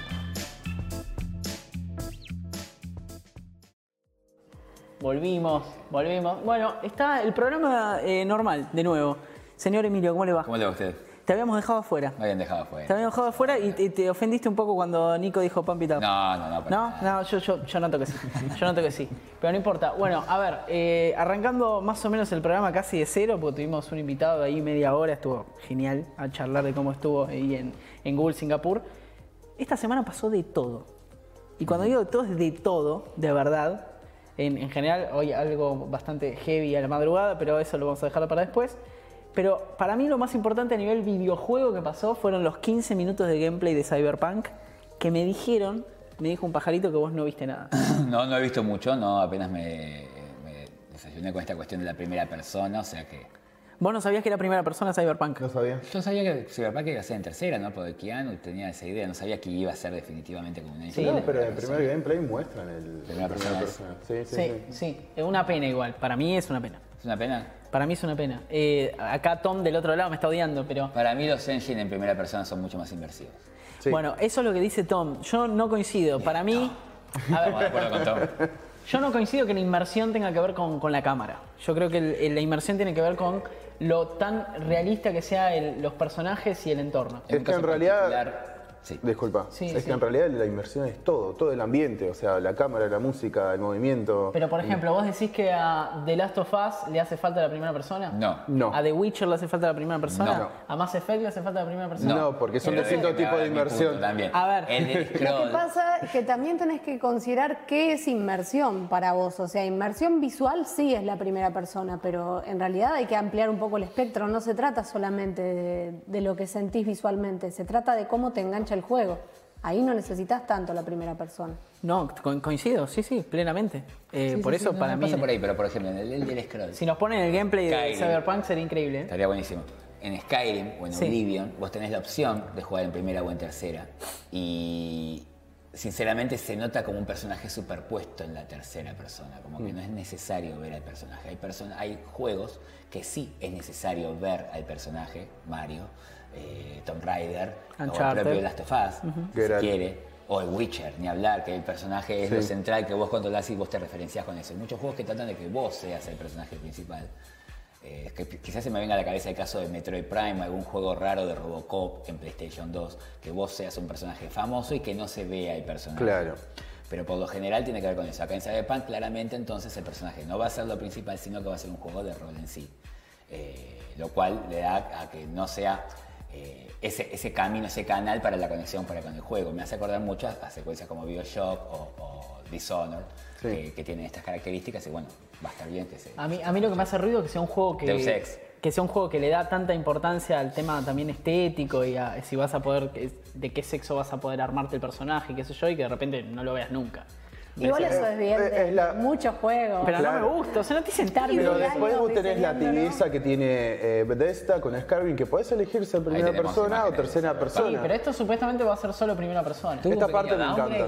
Volvimos, volvimos. Bueno, está el programa eh, normal, de nuevo. Señor Emilio, ¿cómo le va? ¿Cómo le va a usted? Te habíamos dejado afuera. Me habían dejado Te afuera. habíamos dejado afuera y te, te ofendiste un poco cuando Nico dijo Pump It Up. No, no, no. para No, nada. no, yo, yo, yo noto que sí. Yo noto que sí. Pero no importa. Bueno, a ver, eh, arrancando más o menos el programa casi de cero, porque tuvimos un invitado ahí media hora, estuvo genial a charlar de cómo estuvo ahí en, en Google Singapur. Esta semana pasó de todo. Y cuando digo de todo, es de todo, de verdad. En, en general, hoy algo bastante heavy a la madrugada, pero eso lo vamos a dejar para después. Pero para mí lo más importante a nivel videojuego que pasó fueron los 15 minutos de gameplay de Cyberpunk que me dijeron, me dijo un pajarito que vos no viste nada. No, no he visto mucho, no, apenas me, me desayuné con esta cuestión de la primera persona, o sea que... Vos no sabías que era primera persona Cyberpunk. No sabía. Yo sabía que Cyberpunk iba a ser en tercera, ¿no? Porque Keanu tenía esa idea, no sabía que iba a ser definitivamente como una Sí, no, pero en el persona. primer gameplay muestran el Primera persona. Sí, sí, Sí, sí. sí, es una pena igual. Para mí es una pena. Es una pena. Para mí es una pena. Eh, acá Tom del otro lado me está odiando, pero Para mí los engine en primera persona son mucho más inmersivos. Sí. bueno, eso es lo que dice Tom. Yo no coincido. Para mí, a de ver, acuerdo con Tom. Yo no coincido que la inmersión tenga que ver con, con la cámara. Yo creo que el- el- la inmersión tiene que ver con lo tan realista que sea el- los personajes y el entorno. Es un que en caso realidad- Sí. Disculpa. Sí, es sí. que en realidad la inmersión es todo, todo el ambiente, o sea, la cámara, la música, el movimiento. Pero por ejemplo, vos decís que a The Last of Us le hace falta la primera persona. No. No. ¿A The Witcher le hace falta la primera persona? No. ¿A Mass Effect le hace falta la primera persona? No, porque son distintos tipos de inmersión. También. A ver. El Lo que pasa es que también tenés que considerar qué es inmersión para vos. O sea, inmersión visual sí es la primera persona, pero en realidad hay que ampliar un poco el espectro. No se trata solamente de, de lo que sentís visualmente, se trata de cómo te engancha el juego. Ahí no necesitas tanto la primera persona. No, co- coincido, sí, sí, plenamente. Eh, Sí, por sí, eso sí, no, para no mí, pasa por ahí, pero por ejemplo, en el, el del scroll. si nos ponen el gameplay de Skyrim. Cyberpunk sería increíble. ¿eh? Estaría buenísimo. En Skyrim o en Sí. Oblivion, vos tenés la opción de jugar en primera o en tercera. Y sinceramente se nota como un personaje superpuesto en la tercera persona. Como que no es necesario ver al personaje. Hay, persona, hay juegos que sí es necesario ver al personaje, Mario, eh, Tomb Raider, o el propio Last of Us, si Geralt. quiere. O el Witcher, ni hablar, que el personaje es lo central que vos controlás y vos te referencias con eso. Hay muchos juegos que tratan de que vos seas el personaje principal. Eh, que quizás se me venga a la cabeza el caso de Metroid Prime, algún juego raro de Robocop en PlayStation 2, que vos seas un personaje famoso y que no se vea el personaje. Claro. Pero por lo general tiene que ver con eso. Acá en Cyberpunk claramente entonces el personaje no va a ser lo principal, sino que va a ser un juego de rol en sí. Eh, lo cual le da a que no sea eh, ese, ese camino, ese canal para la conexión para con el juego. Me hace acordar mucho a, a secuencias como Bioshock o, o Dishonored, Sí. que, que tienen estas características y bueno, va a estar bien que se... A mí, a mí lo que me hace ruido es que sea un juego que, Deus Ex. que sea un juego que le da tanta importancia al tema también estético y a si vas a poder, de qué sexo vas a poder armarte el personaje, qué sé yo, y que de repente no lo veas nunca. Igual eso es bien Eh, de es la- muchos juegos. Pero Claro. no me gusta, o sea, no te sentarme. Y Pero de después vos tenés la tibieza que tiene eh, Bethesda con Skyrim, que podés elegir ser primera persona o tercera persona. Sí, pero esto supuestamente va a ser solo primera persona. Esta parte me encanta.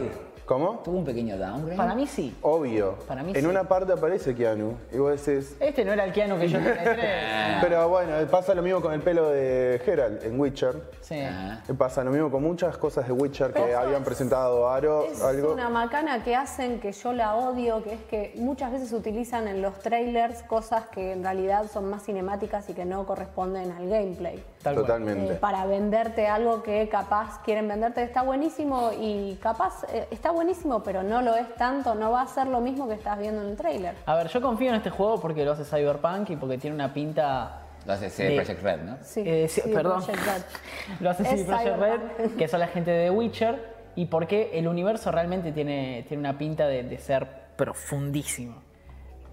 ¿Cómo? Tuvo un pequeño downgrade. Para mí sí. Obvio. Para mí en sí. una parte aparece Keanu y vos decís. Este no era el Keanu que yo tenía. Pero bueno, pasa lo mismo con el pelo de Geralt en Witcher. Sí. Ah. Pasa lo mismo con muchas cosas de Witcher que Eso habían es- presentado Aro, Es algo. una macana que hacen que yo la odio, que es que muchas veces utilizan en los trailers cosas que en realidad son más cinemáticas y que no corresponden al gameplay. Tal. Totalmente. Eh, para venderte algo que capaz quieren venderte está buenísimo y capaz eh, está buenísimo pero no lo es tanto, no va a ser lo mismo que estás viendo en el trailer. A ver, yo confío en este juego porque lo hace Cyberpunk y porque tiene una pinta. Lo hace ese de- Project Red, ¿no? Sí, Eh, sí, sí, perdón. Project Red. Lo hace CD Projekt Red, Cyberpunk. que son la gente de The Witcher, y porque el universo realmente tiene, tiene una pinta de, de ser profundísimo.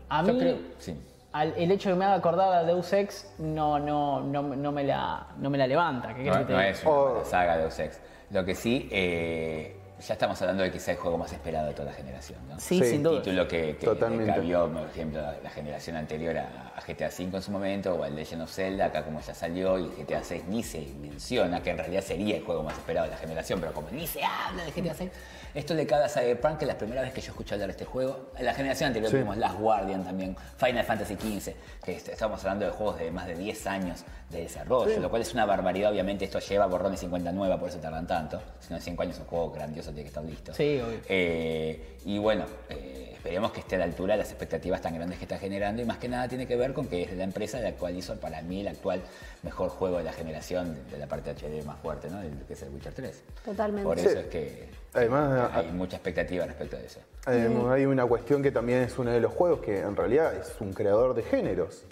A Yo mí, creo- sí. al- el hecho de que me haga acordar a Deus Ex no, no, no, no me, la, no me la levanta. ¿Qué querés No, que te no es una Oh. saga de Deus Ex. Lo que sí, eh, ya estamos hablando de quizá el juego más esperado de toda la generación, ¿no? Sí, Sí. sin duda. Título que, que Totalmente. cambió, por ejemplo, la generación anterior a, a GTA V en su momento, o al Legend of Zelda, acá como ya salió, y GTA VI ni se menciona, que en realidad sería el juego más esperado de la generación, pero como ni se habla de GTA VI, esto le cabe a Cyberpunk, que es la primera vez que yo escucho hablar de este juego. En la generación anterior Sí. tuvimos Last Guardian también, Final Fantasy XV, que est- estamos hablando de juegos de más de 10 años de desarrollo, lo cual es una barbaridad, obviamente esto lleva borrones 50 nueva, por eso tardan tanto, si no en 5 años un juego grandioso tiene que estar listo. Sí, obvio. Eh, y bueno, eh, esperemos que esté a la altura de las expectativas tan grandes que está generando y más que nada tiene que ver con que es la empresa la cual hizo para mí el actual mejor juego de la generación de, de la parte HD más fuerte, ¿no? El, que es el Witcher 3. Totalmente. Por Sí. eso es que Además, hay mucha expectativa respecto de eso. Eh, hay una cuestión que también es uno de los juegos que en realidad es un creador de géneros.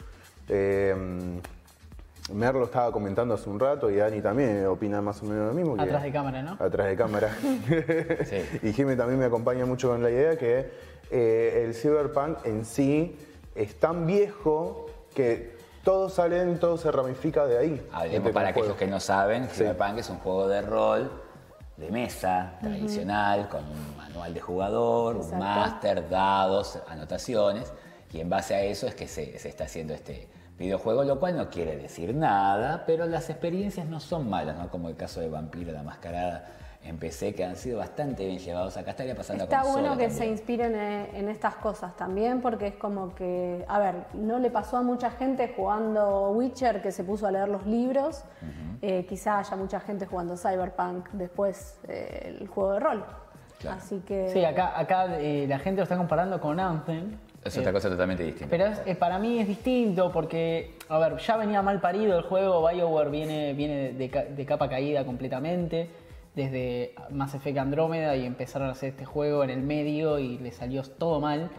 Eh, Merlo estaba comentando hace un rato y Dani también opina más o menos lo mismo. que- Atrás de cámara, ¿no? Atrás de cámara. y Jimmy también me acompaña mucho con la idea que eh, el cyberpunk en sí es tan viejo que todo sale, todo se ramifica de ahí. Hablemos para juego. aquellos que no saben, Sí. Cyberpunk es un juego de rol de mesa tradicional con un manual de jugador, un máster, dados, anotaciones y en base a eso es que se, se está haciendo este videojuego, lo cual no quiere decir nada, pero las experiencias no son malas, ¿no? como el caso de Vampiro la Mascarada en PC, que han sido bastante bien llevados acá, estaría pasando a Está bueno que se también. inspiren en, en estas cosas también, porque es como que, a ver, no le pasó a mucha gente jugando Witcher que se puso a leer los libros. Eh, quizá haya mucha gente jugando Cyberpunk después eh, el juego de rol. Claro. Así que. Sí, acá, acá eh, la gente lo está comparando con Anthem. Es Eh, otra cosa totalmente distinta. Pero es- eh, para mí es distinto porque, a ver, ya venía mal parido el juego, BioWare viene, viene de, de capa caída completamente, desde Mass Effect Andrómeda y empezaron a hacer este juego en el medio y le salió todo mal,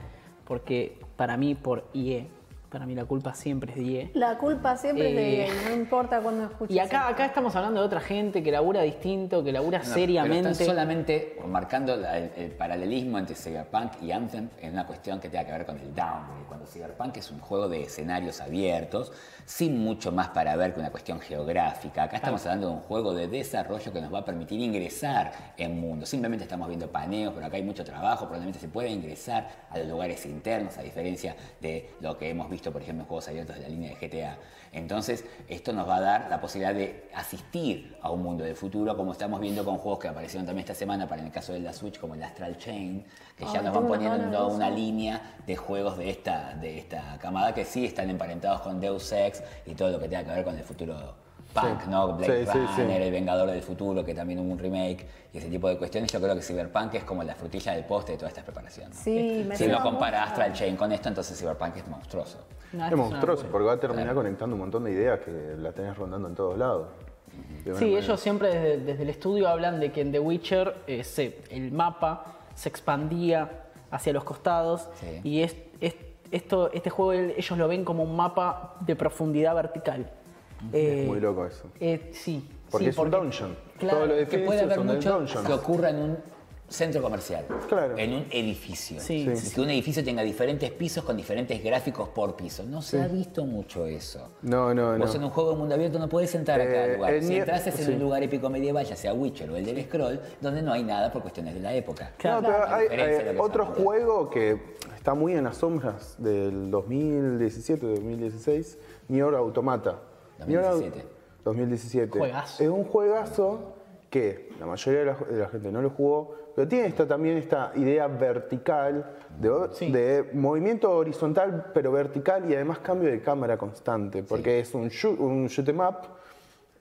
porque para mí por IE, para mí la culpa siempre es de IE. La culpa siempre Eh, es de no importa cuándo escuches. Y acá, acá estamos hablando de otra gente que labura distinto, que labura No, seriamente. Pero están solamente marcando la- el, el paralelismo entre Cyberpunk y Anthem en una cuestión que tenga que ver con el downgrade. Cuando Cyberpunk es un juego de escenarios abiertos, sin mucho más para ver que una cuestión geográfica. Acá estamos hablando de un juego de desarrollo que nos va a permitir ingresar en mundo. Simplemente estamos viendo paneos, pero acá hay mucho trabajo. Probablemente se puede ingresar a los lugares internos, a diferencia de lo que hemos visto, por ejemplo, en juegos abiertos de la línea de GTA. Entonces, esto nos va a dar la posibilidad de asistir a un mundo del futuro, como estamos viendo con juegos que aparecieron también esta semana, para en el caso de la Switch, como el Astral Chain, que ya nos van poniendo de una línea de juegos de esta, de esta camada que sí están emparentados con Deus Ex y todo lo que tenga que ver con el futuro punk, Sí. ¿no? Blade Sí, El Vengador del Futuro, que también hubo un remake y ese tipo de cuestiones. Yo creo que Cyberpunk es como la frutilla del poste de toda esta preparación. ¿no? Sí, me Si uno compara. Astral Chain con esto, entonces Cyberpunk es monstruoso. No, Es monstruoso, porque va a terminar conectando un montón de ideas que la tenés rondando en todos lados. Sí, manera. ellos siempre desde, desde el estudio hablan de que en The Witcher eh, se- el mapa se expandía hacia los costados Sí. y es, es- esto, este juego el- ellos lo ven como un mapa de profundidad vertical. Eh, Muy loco eso. eh, sí. Porque sí, es un dungeon. claro, Todos los Que puede haber mucho que ocurra en un centro comercial, Claro. en un edificio. Sí. Que un edificio tenga diferentes pisos con diferentes gráficos por piso. No se ha visto mucho eso. No, no, no. Vos en un juego de mundo abierto no podés entrar a cada Eh, lugar. Si Nier- entras es en sí. un lugar épico medieval, ya sea Witcher o el del Scroll, donde no hay nada por cuestiones de la época. No, pero hay, diferencia de lo que otro juego que está muy en las sombras del 2017, 2016, Nier Automata. Nier Au- 2017. 2017. Juegazo. Es un juegazo que la mayoría de la, de la gente no lo jugó, pero tiene esta, también esta idea vertical, de, Sí. de movimiento horizontal pero vertical y además cambio de cámara constante, porque es un, shoot, un shoot 'em up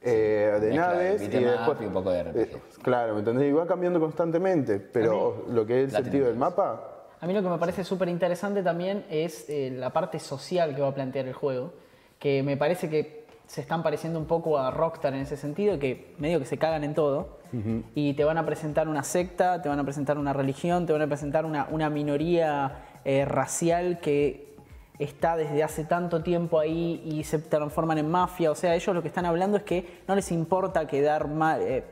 eh, de Mezcla de naves y up después y un poco de RPG. eh, claro, ¿me entendés? Y va cambiando constantemente, pero lo que es el sentido del mapa, A mí lo que me parece súper interesante también es eh, la parte social que va a plantear el juego, que me parece que se están pareciendo un poco a Rockstar en ese sentido, que medio que se cagan en todo, y te van a presentar una secta, te van a presentar una religión, te van a presentar una, una minoría eh, racial que está desde hace tanto tiempo ahí y se transforman en mafia, o sea, ellos lo que están hablando es que no les importa quedar mal... eh,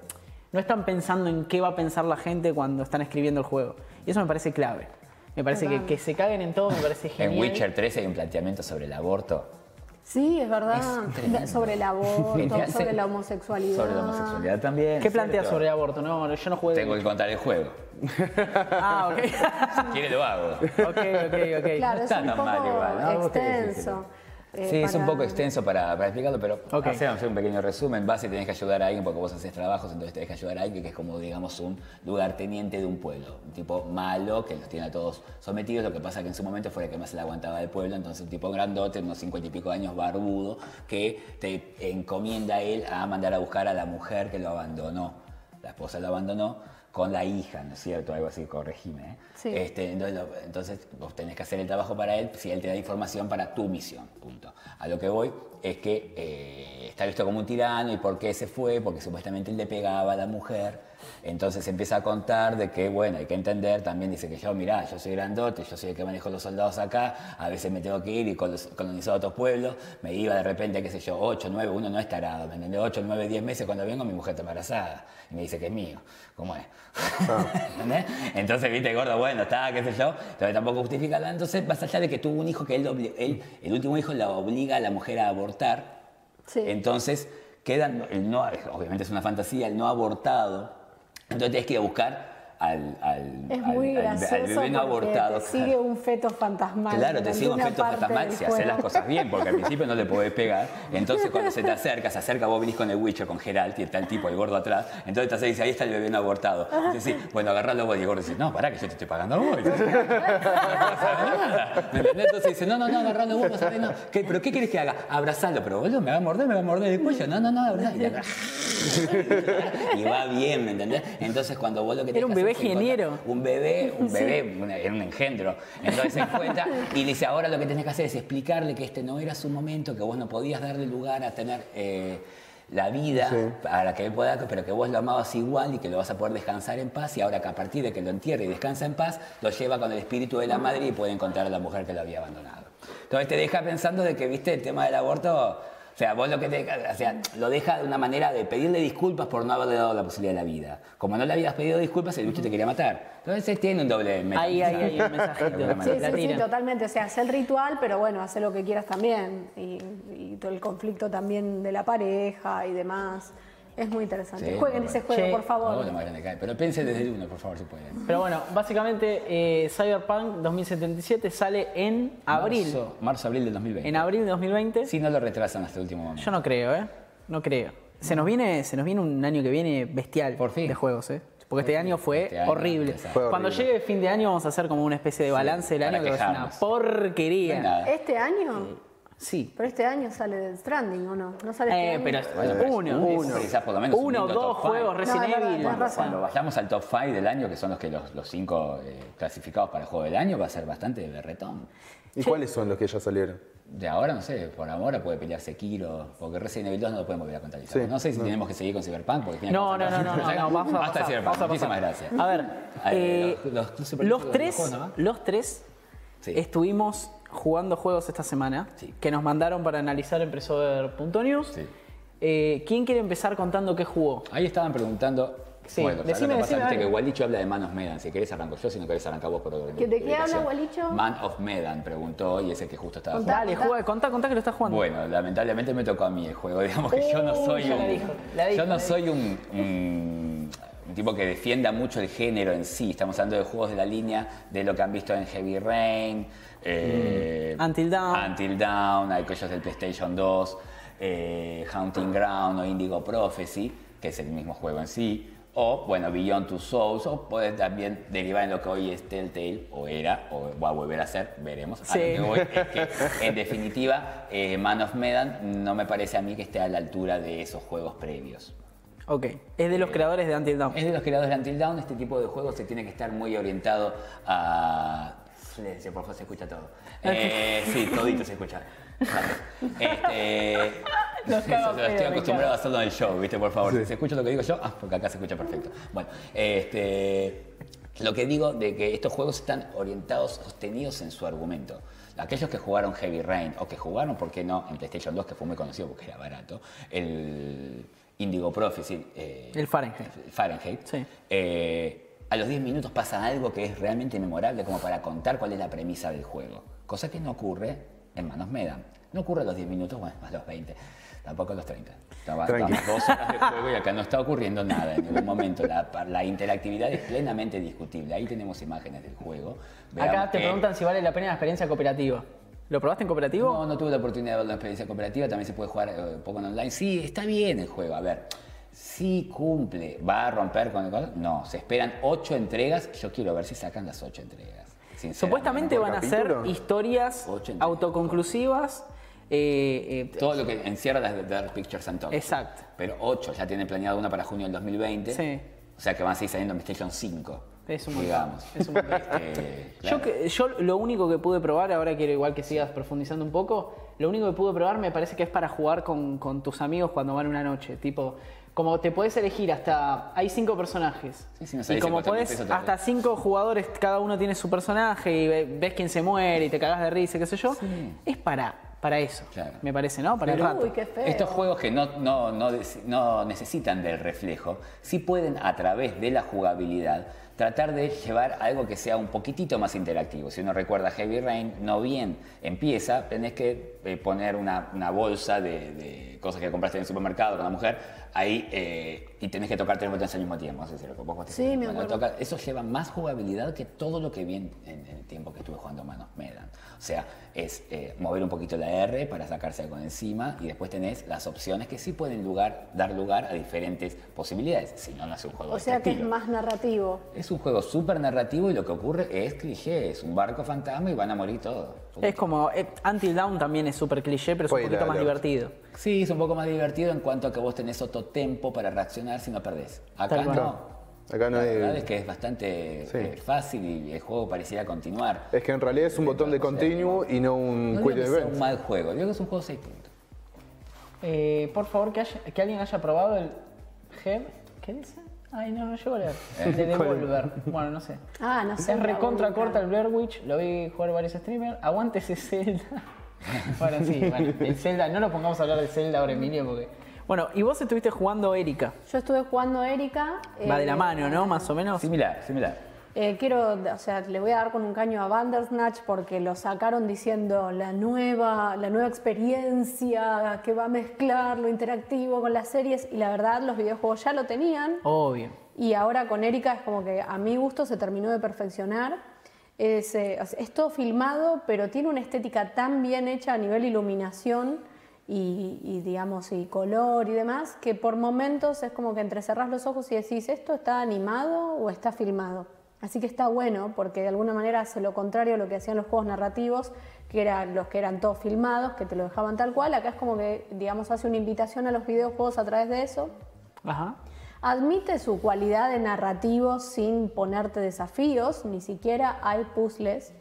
no están pensando en qué va a pensar la gente cuando están escribiendo el juego. Y eso me parece clave. Me parece que, que se caguen en todo, me parece genial. En Witcher 3 hay un planteamiento sobre el aborto Sí, es verdad. Es sobre el aborto, sobre la homosexualidad. Sobre la homosexualidad también. ¿Qué plantea ¿cierto? sobre el aborto? No, yo no jugué. Tengo que contar el juego. Ah, ok. Si quiere lo hago. ok, ok, ok. Claro, No es está un tan poco mal igual, ¿no? Extenso. Eh, Sí, es un poco extenso para, para explicarlo, pero Ok. hacemos un pequeño resumen. Vas y tenés que ayudar a alguien porque vos haces trabajos, entonces tenés que ayudar a alguien que es como, digamos, un lugarteniente de un pueblo. Un tipo malo que los tiene a todos sometidos. Lo que pasa que en su momento fue el que más se le aguantaba del pueblo. Entonces, un tipo grandote, unos cincuenta y pico de años, barbudo, que te encomienda a él a mandar a buscar a la mujer que lo abandonó. La esposa lo abandonó con la hija, ¿no es cierto? Algo así, corregime. ¿eh? Sí. Este, entonces, entonces vos tenés que hacer el trabajo para él si él te da información para tu misión, punto. A lo que voy es que eh, está visto como un tirano y por qué se fue, porque supuestamente él le pegaba a la mujer. Entonces empieza a contar de que, bueno, hay que entender, también dice que yo, mirá, yo soy grandote, yo soy el que manejo los soldados acá, a veces me tengo que ir y col- colonizar otros pueblos, me iba de repente, qué sé yo, 8, 9, uno no es tarado, ¿me entendés? 8, 9, 10 meses cuando vengo mi mujer está embarazada y me dice que es mío, ¿cómo es? ¿Entendés? Entonces, viste, gordo, bueno, está, qué sé yo, entonces tampoco justifica nada. Entonces, más allá de que tuvo un hijo que él, él el último hijo la obliga a la mujer a abortar, Sí. entonces quedan, el no, obviamente es una fantasía, el no abortado, entonces tienes que buscar al, al, Es muy al- al bebé abortado. te sigue un feto fantasmal. Claro, te sigue un parte fantasmal si haces las cosas bien, porque al principio no le podés pegar. Entonces cuando se te acerca, se acerca vos venís con el Witcher, con Geralt, y está el tipo, el gordo atrás. Entonces te hace, dice, ahí está el bebé no abortado. Dice, sí, bueno, agarralo vos. Y el gordo dice, no, pará, que yo te estoy pagando a vos. Dice, no nada. ¿Me entendés? Entonces dice, no, no, no, agarralo vos, no sabés, no. ¿Qué- ¿Pero qué querés que haga? Abrazalo, pero boludo, me va a morder, me va a morder el cuello. No, no, no, abrazalo. Y va bien, ¿me entendés? Entonces cuando vos lo que Era tenés un que bebé ingeniero. Un bebé, un bebé, una- era un engendro. Entonces se encuentra y dice, ahora lo que tenés que hacer es explicarle que este no era su momento, que vos no podías darle lugar a tener eh, la vida para que él pueda, pero que vos lo amabas igual y que lo vas a poder descansar en paz y ahora que a partir de que lo entierre y descansa en paz, lo lleva con el espíritu de la madre y puede encontrar a la mujer que lo había abandonado. Entonces te deja pensando de que, viste, el tema del aborto... O sea, vos lo que te, o sea, lo deja de una manera de pedirle disculpas por no haberle dado la posibilidad de la vida. Como no le habías pedido disculpas, el bicho te quería matar. Entonces tiene un doble Ahí, ahí, ahí, un mensajito. Sí, sí, sí, totalmente. O sea, hace el ritual, pero bueno, hace lo que quieras también. Y, y todo el conflicto también de la pareja y demás. Es muy interesante. Sí, Jueguen ese juego, Che. por favor. No, hay. Pero pense desde el uno, por favor, si pueden. Pero bueno, básicamente eh, Cyberpunk 2077 sale en abril. Marzo, marzo, abril del 2020. En abril de 2020. Si no lo retrasan hasta el último momento. Yo no creo, ¿eh? No creo. Se nos viene, se nos viene un año que viene bestial Por fin. de juegos, ¿eh? Porque este año fue Este año, horrible. Fue Cuando horrible. llegue fin de año vamos a hacer como una especie de balance del año que ser una porquería. No. ¿Este año? Sí. Pero este año sale Death Stranding, ¿o no? ¿No sale este Eh, año? pero Bueno, pero uno, es- uno, quizás por lo menos un uno, lindo dos top five. juegos Resident No, Evil. Cuando vayamos al top 5 del año, que son los que los, los cinco eh, clasificados para el juego del año, va a ser bastante berretón. ¿Y cuáles son los que ya salieron? De ahora, no sé, por ahora puede pelear Sekiro, porque Resident Evil 2 no lo podemos volver a contabilizar. Sí, no sé si tenemos que seguir con Cyberpunk, porque No, no, no, no, no, no, vamos a Basta de pasar, Cyberpunk, vamos a muchísimas gracias. A ver, Eh, eh, los- los- los super- los los tres, juegos, ¿no? los tres Sí. estuvimos jugando juegos esta semana Sí. que nos mandaron para analizar en Presover.news. Sí. Eh, ¿Quién quiere empezar contando qué jugó? Ahí estaban preguntando. Sí, bueno, ¿sabes decime, lo que pasa? decime, Viste que. Gualicho habla de Man of Medan. Si querés arranco yo, si no querés arrancar vos por ¿Que de qué habla Gualicho? Man of Medan preguntó y es el que justo estaba Contá. jugando. Dale, juega, contá, contá que lo estás jugando. Bueno, lamentablemente me tocó a mí el juego. Digamos que yo no Uh, soy un, dijo, dijo, yo no soy un, un- un tipo que defienda mucho el género en sí. Estamos hablando de juegos de la línea de lo que han visto en Heavy Rain, eh, Until Dawn. Until Dawn, hay cosas del PlayStation 2, eh, Haunting Ground o Indigo Prophecy, que es el mismo juego en sí. O, bueno, Beyond Two Souls, o puede también derivar en lo que hoy es Telltale, o era, o va a volver a ser, veremos. A lo Sí. que voy es que, en definitiva, eh, Man of Medan no me parece a mí que esté a la altura de esos juegos previos. Ok, es de los creadores de Until Dawn. Es de los creadores de Until Dawn, este tipo de juegos se tiene que estar muy orientado a... Silencio, por favor, se escucha todo. Eh, sí, todito se escucha. Este, estoy acostumbrado a hacerlo en el show, ¿viste? Por favor, si se escucha lo que digo yo, ah, porque acá se escucha perfecto. Bueno, este, lo que digo de que estos juegos están orientados, sostenidos en su argumento. Aquellos que jugaron Heavy Rain o que jugaron, ¿por qué no? En PlayStation 2, que fue muy conocido porque era barato, el Indigo Prophecy. eh, El Fahrenheit. Fahrenheit. Sí. eh, a los 10 minutos pasa algo que es realmente memorable como para contar cuál es la premisa del juego. Cosa que no ocurre en manos Medan. No ocurre a los 10 minutos, bueno, a los 20, tampoco a los 30. Estaba, estamos dos horas de juego y acá no está ocurriendo nada en ningún momento. La, la interactividad es plenamente discutible. Ahí tenemos imágenes del juego. Veamos Acá te que- preguntan si vale la pena la experiencia cooperativa. ¿Lo probaste en cooperativo? No, no tuve la oportunidad de ver la experiencia cooperativa, también se puede jugar eh, un poco en online. Sí, está bien el juego, a ver. Sí cumple, va a romper con el gol. No, se esperan ocho entregas. Yo quiero ver si sacan las ocho entregas. Supuestamente van a ser historias autoconclusivas. eh, eh, Todo lo que encierra las de Dark Pictures and Talks. Exacto. Pero ocho, ya tienen planeado una para junio del 2020. Sí. O sea que van a seguir saliendo en PlayStation 5. Es un digamos. es un. Este, Yo, claro. que- yo lo único que pude probar, ahora quiero igual que sigas profundizando un poco, lo único que pude probar me parece que es para jugar con, con tus amigos cuando van una noche. Tipo, como te puedes elegir hasta. Hay cinco personajes. Sí, sí, no y como podés, hasta cinco jugadores, cada uno tiene su personaje y ve- ves quién se muere y te cagás de risa, qué sé yo. Es para, para eso, Claro. me parece, ¿no? Para el rato. Uy, qué feo. Estos juegos que no, no, no necesitan del reflejo, sí pueden a través de la jugabilidad tratar de llevar algo que sea un poquitito más interactivo. Si uno recuerda Heavy Rain, no bien empieza, tenés que eh, poner una, una bolsa de, de cosas que compraste en el supermercado con la mujer ahí eh, y tenés que tocar tres botones al mismo tiempo. Vos Sí, me acuerdo. eso lleva más jugabilidad que todo lo que vi en, en- en el tiempo que estuve jugando Manos Medan. O sea, es eh, mover un poquito la R para sacarse algo de encima y después tenés las opciones que sí pueden lugar, dar lugar a diferentes posibilidades. Si no, no es un juego O de sea este que es más narrativo. Es un juego súper narrativo y lo que ocurre es cliché, es un barco fantasma y van a morir todos. Es como. eh, Until Dawn también es súper cliché, pero es un poquito más divertido. Sí, es un poco más divertido en cuanto a que vos tenés otro tempo para reaccionar si no perdés. Acá Tal cual. no. Acá no La hay- verdad es que es bastante Sí. eh, fácil y el juego pareciera continuar. Es que en realidad es un botón de continue y no un No quick event. un mal juego, digo que es un juego 6 puntos. Eh, por favor, que, haya- que alguien haya probado el Head. ¿Qué dice? Ay, no, no llego a leer. El de Devolver. Bueno, no sé. Ah, no sé. Es recontra corta el Blair Witch, lo vi jugar varios streamers. Aguante ese Zelda. bueno, sí, bueno, el Zelda, no lo pongamos a hablar de Zelda ahora, Emilio, porque. Bueno, y vos estuviste jugando Erika. Yo estuve jugando Erika. Va de eh, la mano, ¿no? Más o menos. Similar, similar. Eh, quiero, o sea, le voy a dar con un caño a Bandersnatch porque lo sacaron diciendo la nueva, la nueva experiencia que va a mezclar lo interactivo con las series y la verdad los videojuegos ya lo tenían Obvio. y ahora con Erika es como que a mi gusto se terminó de perfeccionar. Es, eh, es todo filmado, pero tiene una estética tan bien hecha a nivel iluminación y, y, digamos, y color y demás, que por momentos es como que entrecerrás los ojos y decís, ¿esto está animado o está filmado? Así que está bueno porque de alguna manera hace lo contrario a lo que hacían los juegos narrativos, que eran los que eran todos filmados, que te lo dejaban tal cual. Acá es como que, digamos, hace una invitación a los videojuegos a través de eso. Ajá. Admite su cualidad de narrativo sin ponerte desafíos, ni siquiera hay puzzles.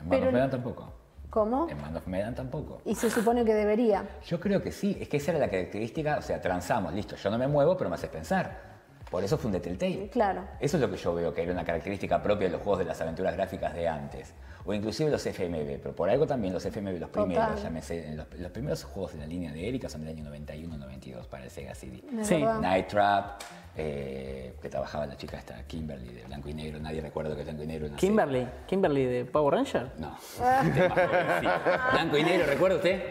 En Pero- tampoco. ¿Cómo? En Man of Medan tampoco. Y se supone que debería. Yo creo que sí, es que esa era la característica, o sea, transamos, listo, yo no me muevo, pero me haces pensar. Por eso fue un Telltale. Claro. Eso es lo que yo veo que era una característica propia de los juegos de las aventuras gráficas de antes. O inclusive los FMV, pero por algo también los FMV, los Total. primeros, llámese, los, los primeros juegos de la línea de Erika son del año 91-92 para el Sega CD. Sí. Night Trap, eh, que trabajaba la chica esta, Kimberly, de Blanco y Negro, nadie recuerda que es Blanco y Negro. Kimberly. Kimberly de Power Ranger. No. Blanco y Negro, ¿recuerda usted?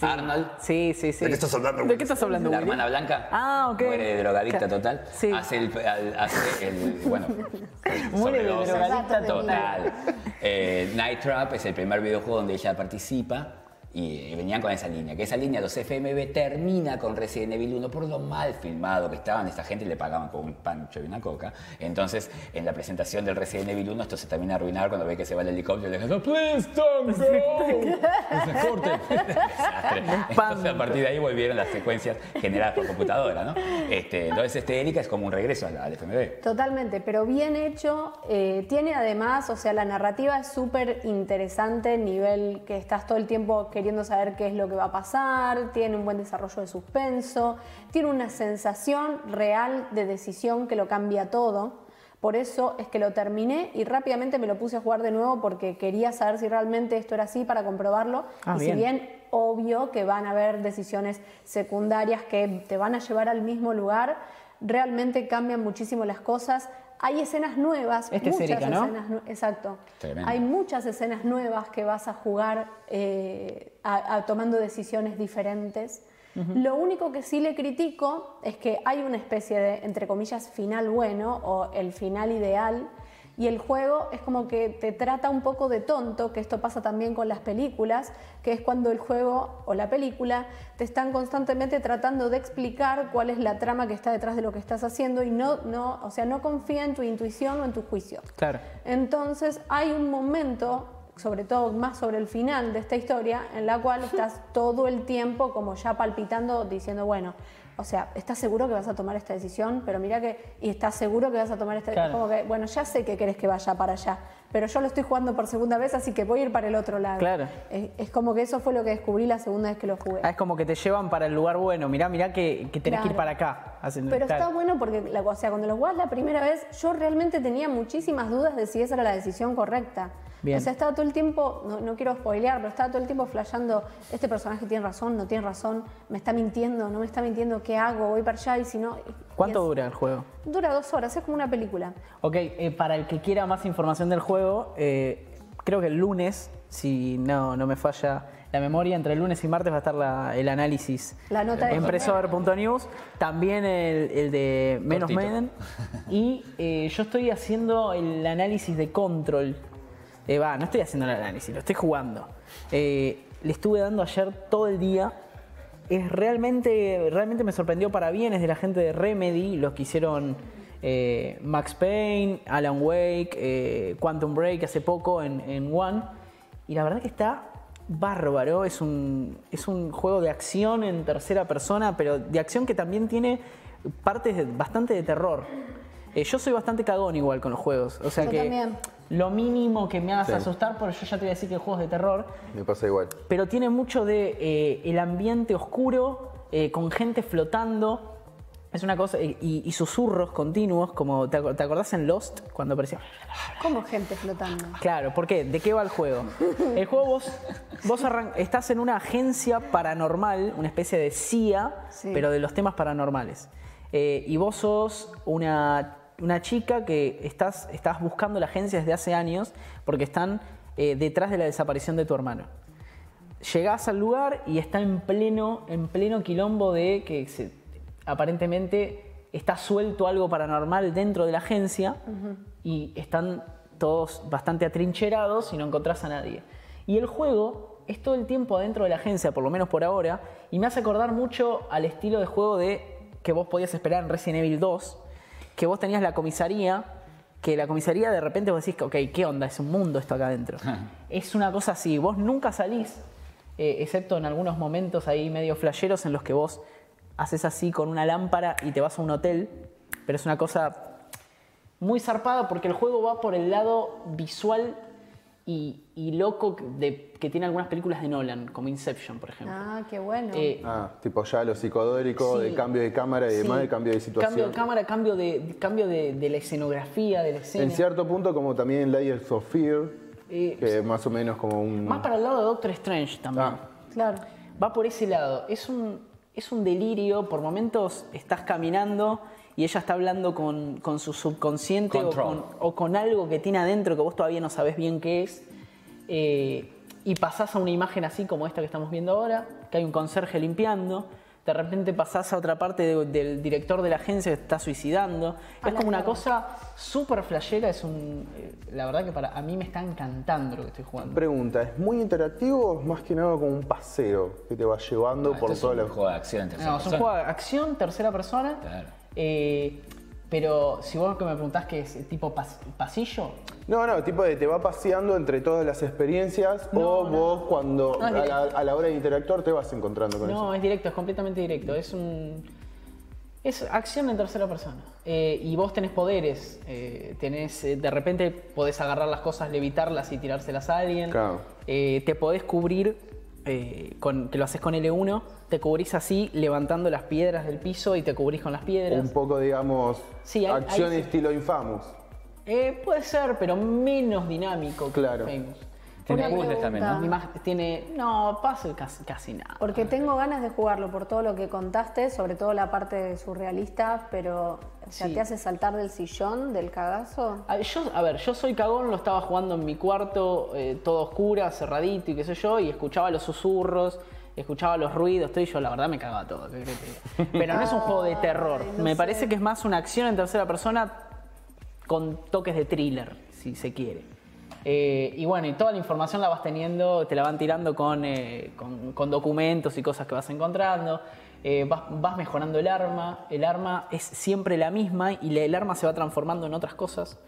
Arnold. Sí, sí, sí. ¿De qué estás hablando, ¿De qué estás hablando, La hermana blanca Ah, ok. muere de drogadicta total. Sí. Hace el, al- hace el- bueno, Muere de drogadicta total. Eh, Night Trap es el primer videojuego donde ella participa y, venían con esa línea. Que esa línea, los FMV, termina con Resident Evil 1 por lo mal filmado que estaban. Esta gente le pagaban con un pancho y una coca. Entonces, en la presentación del Resident Evil 1, esto se termina de arruinar cuando ve que se va el helicóptero y le dicen, please don't go. Se corte. Entonces, a partir de ahí volvieron las secuencias generadas por computadora, ¿no? Este, entonces, este Erika es como un regreso al, al FMV. Totalmente, pero bien hecho. eh, tiene además, o sea, la narrativa es súper interesante, nivel que estás todo el tiempo queriendo saber qué es lo que va a pasar, tiene un buen desarrollo de suspenso, tiene una sensación real de decisión que lo cambia todo. Por eso es que lo terminé y rápidamente me lo puse a jugar de nuevo porque quería saber si realmente esto era así para comprobarlo. Ah, y si bien. bien obvio que van a haber decisiones secundarias que te van a llevar al mismo lugar, realmente cambian muchísimo las cosas. Hay escenas nuevas, Este es muchas Erika, ¿no? escenas exacto. Tremendo. Hay muchas escenas nuevas que vas a jugar eh, a- a- tomando decisiones diferentes. Lo único que sí le critico es que hay una especie de, entre comillas, final bueno o el final ideal. Y el juego es como que te trata un poco de tonto, que esto pasa también con las películas, que es cuando el juego o la película te están constantemente tratando de explicar cuál es la trama que está detrás de lo que estás haciendo y no, no, o sea, no confía en tu intuición o en tu juicio. Claro. Entonces hay un momento, sobre todo más sobre el final de esta historia, en la cual estás todo el tiempo como ya palpitando, diciendo, bueno, o sea, ¿estás seguro que vas a tomar esta decisión? Pero mira que, y estás seguro que vas a tomar esta Claro. como que, bueno, ya sé que querés que vaya para allá, pero yo lo estoy jugando por segunda vez, así que voy a ir para el otro lado. Claro. Es, es como que eso fue lo que descubrí la segunda vez que lo jugué. Ah, es como que te llevan para el lugar bueno. Mirá, mirá que, que tenés que ir Claro. para acá. Pero claro. está bueno porque, o sea, cuando lo jugás la primera vez, yo realmente tenía muchísimas dudas de si esa era la decisión correcta. Bien. O sea, estaba todo el tiempo, no, no quiero spoilear, pero estaba todo el tiempo flasheando, este personaje tiene razón, no tiene razón, me está mintiendo, no me está mintiendo, ¿qué hago? Voy para allá y si no... ¿Cuánto dura el juego? Dura dos horas, es como una película. Ok, eh, para el que quiera más información del juego, eh, creo que el lunes, si no, no me falla la memoria, entre el lunes y martes va a estar la- el análisis La nota de en Presover.news, también el, el de Menos Cortito. Maiden. Y eh, yo estoy haciendo el análisis de Control. Eh, Va, no estoy haciendo el análisis, lo estoy jugando. Eh, le estuve dando ayer todo el día. Es realmente, realmente me sorprendió para bien, es de la gente de Remedy, los que hicieron eh, Max Payne, Alan Wake, Quantum Break hace poco en, en One. Y la verdad que está bárbaro, es un, es un juego de acción en tercera persona, pero de acción que también tiene partes de- bastante de terror. Eh, yo soy bastante cagón igual con los juegos, o sea Yo que también. Lo mínimo que me hagas Sí. asustar, porque yo ya te voy a decir que el juego es de terror, Me pasa igual. pero tiene mucho de eh, el ambiente oscuro, eh, con gente flotando. Es una cosa, y, susurros continuos, como ¿te, ac- te acordás en Lost cuando aparecía? Como gente flotando. Claro, ¿por qué? ¿De qué va el juego? El juego vos, vos arran- estás en una agencia paranormal, una especie de CIA, Sí. pero de los temas paranormales. Eh, y vos sos una, una chica que estás, estás buscando la agencia desde hace años porque están eh, detrás de la desaparición de tu hermano. Llegás al lugar y está en pleno, en pleno quilombo de que se- aparentemente está suelto algo paranormal dentro de la agencia y están todos bastante atrincherados y no encontrás a nadie. Y el juego es todo el tiempo adentro de la agencia, por lo menos por ahora, y me hace acordar mucho al estilo de juego de que vos podías esperar en Resident Evil 2, que vos tenías la comisaría, que la comisaría de repente vos decís, ok, ¿qué onda? Es un mundo esto acá adentro. es una cosa así, vos nunca salís, eh, excepto en algunos momentos ahí medio flasheros en los que vos haces así con una lámpara y te vas a un hotel, pero es una cosa muy zarpada porque el juego va por el lado visual y, y loco de, que tiene algunas películas de Nolan, como Inception, por ejemplo. Ah, qué bueno. Eh, Ah, tipo ya lo psicodélico, Sí. de cambio de cámara y demás, sí, de cambio de situación. Cambio de cámara, cambio de, cambio de, de la escenografía, de la escena. En cierto punto, como también Layers of Fear, Eh, que más o menos como un. Más para el lado de Doctor Strange también. Ah. Claro. Va por ese lado. Es un, es un delirio. Por momentos estás caminando y ella está hablando con, con su subconsciente o con, o con algo que tiene adentro que vos todavía no sabés bien qué es. Eh, y pasás a una imagen así como esta que estamos viendo ahora, que hay un conserje limpiando. De repente pasás a otra parte de- del director de la agencia que está suicidando. A es como una cosa súper flashera. Es un, eh, la verdad que para a mí me está encantando lo que estoy jugando. Pregunta, ¿es muy interactivo o es más que nada como un paseo que te va llevando por Esto es un la. juego de acción en tercera No, es un persona. juego de acción, tercera persona. Claro. Eh, pero si vos que me preguntás que es tipo pas- pasillo, No, no, tipo de te va paseando entre todas las experiencias o vos cuando No, a, la, a la hora de interactuar te vas encontrando con no, eso. es directo, es completamente directo. Es un. Es acción en tercera persona. Eh, y vos tenés poderes. eh, tenés, eh, de repente podés agarrar las cosas, levitarlas y tirárselas a alguien. Claro. Eh, te podés cubrir, eh, con, que lo haces con L1, te cubrís así, levantando las piedras del piso y te cubrís con las piedras. Un poco, digamos, Sí, hay- acción hay- estilo Infamous. Eh, puede ser, pero menos dinámico. que Claro. Famous. Tiene puzzles también. ¿no? Más- tiene. No, pasa casi, casi nada. Porque tengo ganas de jugarlo por todo lo que contaste, sobre todo la parte surrealista, pero, o sea, Sí. te hace saltar del sillón, del cagazo. A, yo, a ver, yo soy cagón, lo estaba jugando en mi cuarto, eh, todo oscura, cerradito y qué sé yo, y escuchaba los susurros, escuchaba los ruidos, todo, y yo la verdad me cagaba todo. Pero no es un juego de terror. Ay, no me sé. parece que es más una acción en tercera persona con toques de thriller, si se quiere. Eh, y bueno, y toda la información la vas teniendo, te la van tirando con, eh, con, con documentos y cosas que vas encontrando. Eh, vas, vas mejorando el arma, el arma es siempre la misma y la- el arma se va transformando en otras cosas.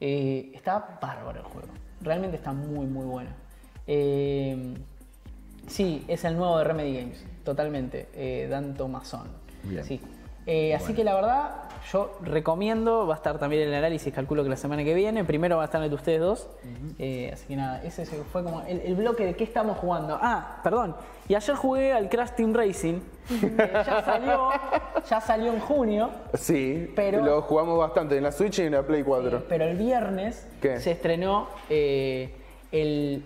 Eh, está bárbaro el juego, realmente está muy muy bueno. Eh, sí, es el nuevo de Remedy Games, totalmente, Dan Tomasón. Bien. Sí. Eh, así que la verdad, yo recomiendo, va a estar también el análisis, calculo que la semana que viene. Primero va a estar el de ustedes dos. Eh, así que nada, ese se- fue como el, el bloque de qué estamos jugando. Ah, perdón. Y ayer jugué al Crash Team Racing. que ya salió, ya salió en junio. Sí, Pero- lo jugamos bastante en la Switch y en la Play 4. Pero el viernes ¿Qué? se estrenó eh, el,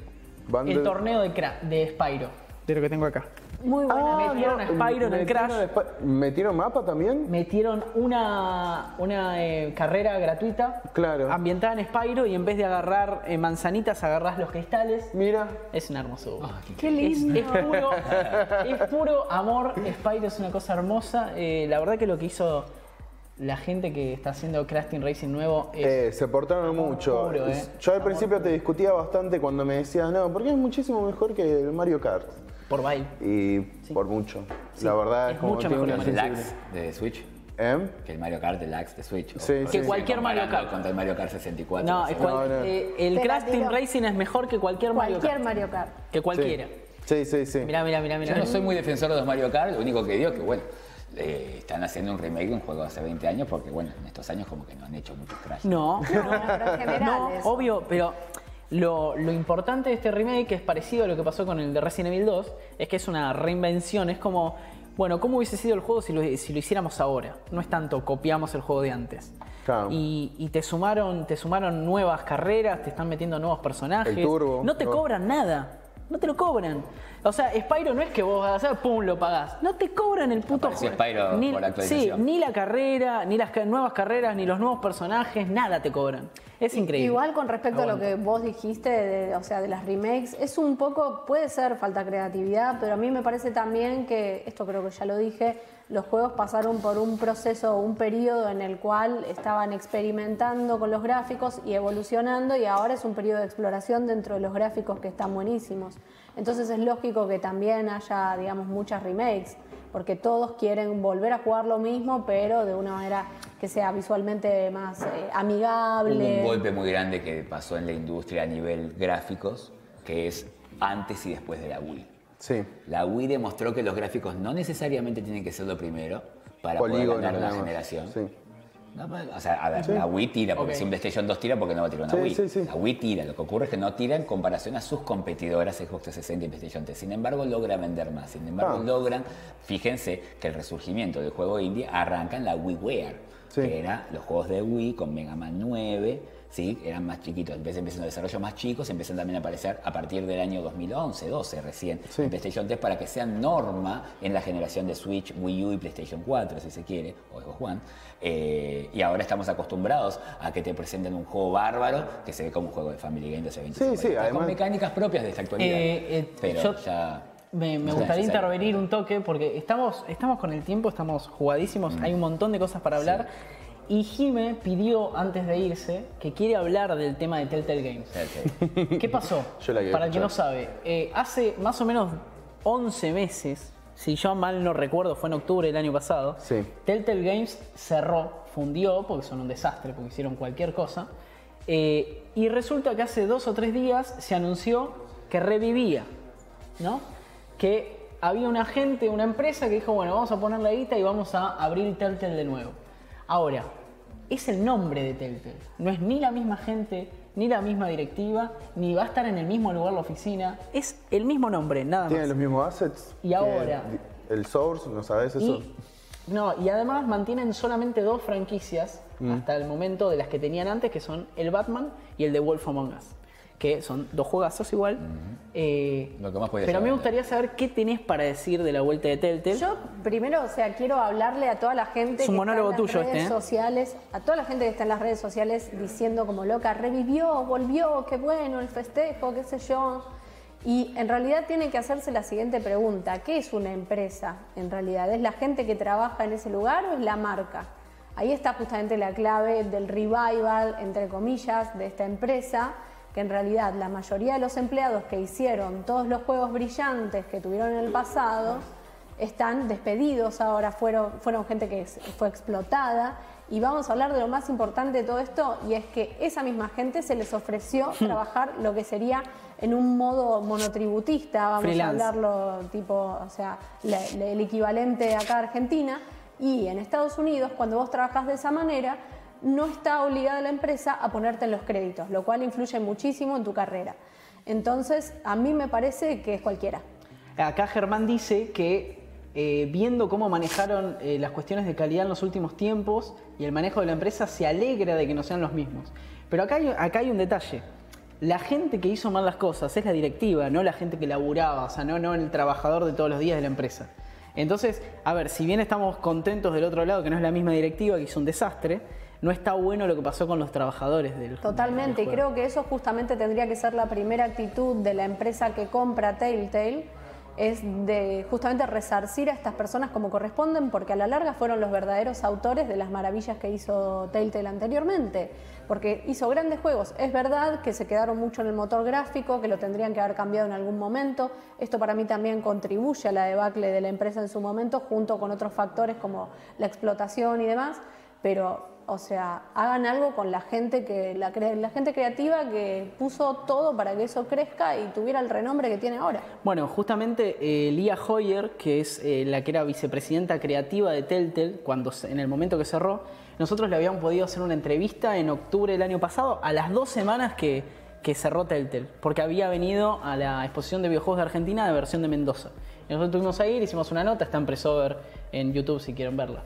torneo de Spyro. De lo que tengo acá. Muy buena. Ah, metieron a Spyro en el metieron Crash. ¿Metieron mapa también? Metieron una, una eh, carrera gratuita Claro. ambientada en Spyro y en vez de agarrar eh, manzanitas agarrás los cristales. Mira. Es una hermosura. Qué Es, lindo. es puro, es puro amor. Spyro es una cosa hermosa. Eh, la verdad que lo que hizo la gente que está haciendo Crash Team Racing nuevo es Eh, se portaron mucho. puro, eh. Yo al principio te discutía bastante cuando me decías, no, porque es muchísimo mejor que el Mario Kart. Por baile. Y por mucho. La verdad es, es como mucho mejor que El Mario de Switch. ¿Eh? Que el Mario Kart Deluxe de Switch. Sí, O- sí. cualquier Mario Kart. Contra el Mario Kart 64. No, es cual- No, no. eh, el Crash Team. Racing es mejor que cualquier Mario Cualquier Kart. Mario Kart. Que cualquiera. Sí, sí, sí. Mirá, mirá, mirá, mirá. Yo no soy muy defensor de los Mario Kart, lo único que digo es que, bueno, eh, están haciendo un remake de un juego de hace 20 años porque, bueno, en estos años como que no han hecho muchos Crash. No, No, pero en general no, eso. obvio, pero lo, lo importante de este remake, que es parecido a lo que pasó con el de Resident Evil 2, es que es una reinvención. Es como, bueno, ¿cómo hubiese sido el juego si lo, si lo hiciéramos ahora? No es tanto copiamos el juego de antes. Claro. Y, y te sumaron, te sumaron nuevas carreras, te están metiendo nuevos personajes. El turbo, no te no. cobran nada. No te lo cobran. O sea, Spyro no es que vos vas a hacer, pum, lo pagás. No te cobran el puto juego. Spyro Ni, por actualización. Sí, ni la carrera, ni las nuevas carreras, ni los nuevos personajes, nada te cobran. Es increíble. Igual con respecto a lo que vos dijiste, de- o sea, de las remakes, es un poco, puede ser falta de creatividad, pero a mí me parece también que, esto creo que ya lo dije, los juegos pasaron por un proceso, un periodo en el cual estaban experimentando con los gráficos y evolucionando y ahora es un periodo de exploración dentro de los gráficos que están buenísimos. Entonces es lógico que también haya, digamos, muchas remakes, porque todos quieren volver a jugar lo mismo, pero de una manera que sea visualmente más eh, amigable. Hubo un golpe muy grande que pasó en la industria a nivel gráficos, que es antes y después de la Wii. Sí. La Wii demostró que los gráficos no necesariamente tienen que ser lo primero para Polígonos, poder ganar una digamos. generación. Sí. No, o sea, a ver, la Wii tira, porque Ok. si un PlayStation 2 tira, porque no va a tirar una Sí, Wii. sí, sí. La Wii tira, lo que ocurre es que no tira en comparación a sus competidoras Xbox 360 y PlayStation 3. Sin embargo, logra vender más. Sin embargo, Ah. logran, fíjense que el resurgimiento del juego indie arranca en la WiiWare, Sí. que eran los juegos de Wii con Mega Man 9, ¿sí? eran más chiquitos. Empiezan, empiezan los desarrollos más chicos, empiezan también a aparecer a partir del año 2011, 12 recién, Sí. en PlayStation 3 para que sean norma en la generación de Switch, Wii U y PlayStation 4, si se quiere, o Xbox One. Eh, y ahora estamos acostumbrados a que te presenten un juego bárbaro que se ve como un juego de Family Game de hace 25 Sí, sí, años, además- con mecánicas propias de esta actualidad. Eh, eh, pero yo- ya... Me, gustaría intervenir un toque porque estamos, estamos con el tiempo, estamos jugadísimos, hay un montón de cosas para hablar. Y Jime pidió antes de irse que quiere hablar del tema de Telltale Games. Telltale. ¿Qué pasó? Yo la Para el que no sabe, eh, hace más o menos 11 meses, si yo mal no recuerdo, fue en octubre del año pasado, Sí. Telltale Games cerró, fundió, porque son un desastre, porque hicieron cualquier cosa. eh, y resulta que hace dos o tres días se anunció que revivía, ¿no? Que había una gente, una empresa que dijo, bueno, vamos a poner la guita y vamos a abrir Telltale de nuevo. Ahora, es el nombre de Telltale. No es ni la misma gente, ni la misma directiva, ni va a estar en el mismo lugar la oficina. Es el mismo nombre, nada más. ¿Tienen los mismos assets? Y ahora- El Source, ¿no sabes eso? Y, no, y además mantienen solamente dos franquicias Mm. hasta el momento de las que tenían antes, que son el Batman y el de Wolf Among Us. Que son dos juegazos igual. Eh, Lo que más podía pero a mí me gustaría saber qué tenés para decir de la vuelta de Telltale. Yo primero, o sea, quiero hablarle a toda la gente Es un que monólogo está en las tuyo redes este, ¿eh? sociales, a toda la gente que está en las redes sociales diciendo como loca, revivió, volvió, qué bueno, el festejo, qué sé yo. Y en realidad tiene que hacerse la siguiente pregunta, ¿qué es una empresa en realidad? ¿Es la gente que trabaja en ese lugar o es la marca? Ahí está justamente la clave del revival, entre comillas, de esta empresa, que en realidad la mayoría de los empleados que hicieron todos los juegos brillantes que tuvieron en el pasado, están despedidos ahora, fueron, fueron gente que fue explotada. Y vamos a hablar de lo más importante de todo esto, y es que esa misma gente se les ofreció trabajar lo que sería en un modo monotributista, vamos Freelance. a hablarlo tipo, o sea, la- el equivalente acá a Argentina. Y en Estados Unidos, cuando vos trabajás de esa manera, no está obligada la empresa a ponerte en los créditos, lo cual influye muchísimo en tu carrera. Entonces, a mí me parece que es cualquiera. Acá Germán dice que eh, viendo cómo manejaron eh, las cuestiones de calidad en los últimos tiempos y el manejo de la empresa, se alegra de que no sean los mismos. Pero acá hay, un detalle. La gente que hizo mal las cosas es la directiva, no la gente que laburaba, o sea, no, no el trabajador de todos los días de la empresa. Entonces, a ver, si bien estamos contentos del otro lado, que no es la misma directiva, que hizo un desastre, no está bueno lo que pasó con los trabajadores del Totalmente, y creo que eso justamente tendría que ser la primera actitud de la empresa que compra Telltale, es de justamente resarcir a estas personas como corresponden, porque a la larga fueron los verdaderos autores de las maravillas que hizo Telltale anteriormente, porque hizo grandes juegos. Es verdad que se quedaron mucho en el motor gráfico, que lo tendrían que haber cambiado en algún momento. Esto para mí también contribuye a la debacle de la empresa en su momento, junto con otros factores como la explotación y demás, pero o sea, hagan algo con la gente que la, la gente creativa que puso todo para que eso crezca y tuviera el renombre que tiene ahora. Bueno, justamente eh, Lia Hoyer, que es eh, la que era vicepresidenta creativa de Telltale, cuando en el momento que cerró, nosotros le habíamos podido hacer una entrevista en octubre del año pasado, a las dos semanas que, cerró Telltale, porque había venido a la exposición de videojuegos de Argentina de versión de Mendoza. Y nosotros tuvimos a ir, hicimos una nota, está en Pressover en YouTube si quieren verla.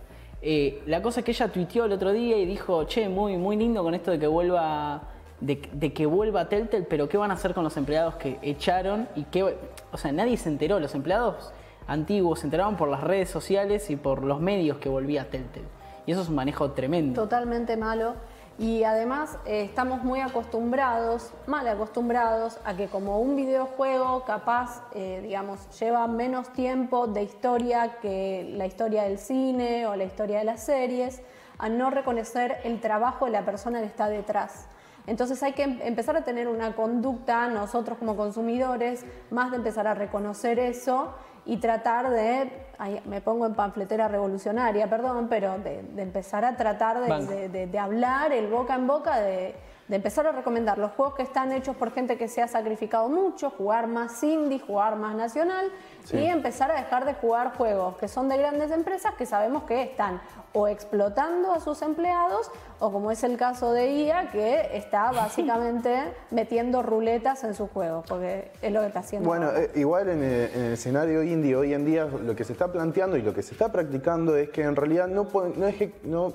Eh, la cosa es que ella tuiteó el otro día y dijo, che, muy, muy lindo con esto de que vuelva de, que vuelva Telltale, pero ¿qué van a hacer con los empleados que echaron? y qué, O sea, nadie se enteró. Los empleados antiguos se enteraron por las redes sociales y por los medios que volvía Telltale. Y eso es un manejo tremendo. Totalmente malo. Y además eh, estamos muy acostumbrados, mal acostumbrados, a que como un videojuego capaz, eh, digamos, lleva menos tiempo de historia que la historia del cine o la historia de las series, a no reconocer el trabajo de la persona que está detrás. Entonces hay que em- empezar a tener una conducta, nosotros como consumidores, más de empezar a reconocer eso y tratar de, ay, me pongo en panfletera revolucionaria, perdón, pero de, de empezar a tratar de- de- de hablar el boca en boca, de, de empezar a recomendar los juegos que están hechos por gente que se ha sacrificado mucho, jugar más indie, jugar más nacional Sí. y empezar a dejar de jugar juegos que son de grandes empresas que sabemos que están o explotando a sus empleados o como es el caso de IA que está básicamente metiendo ruletas en sus juegos porque es lo que está haciendo. Bueno, eh, igual en el, en el escenario indie hoy en día lo que se está planteando y lo que se está practicando es que en realidad no, no no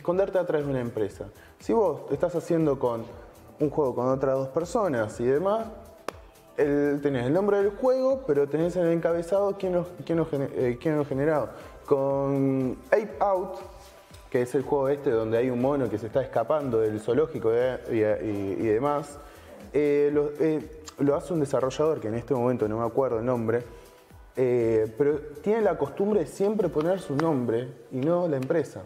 esconderte atrás de una empresa. Si vos estás haciendo con un juego con otras dos personas y demás, el- tenés el nombre del juego, pero tenés en el encabezado quién lo, quién eh, generado. Con Ape Out, que es el juego este donde hay un mono que se está escapando del zoológico eh, y, demás, eh, lo, lo hace un desarrollador que en este momento no me acuerdo el nombre, eh, pero tiene la costumbre de siempre poner su nombre y no la empresa,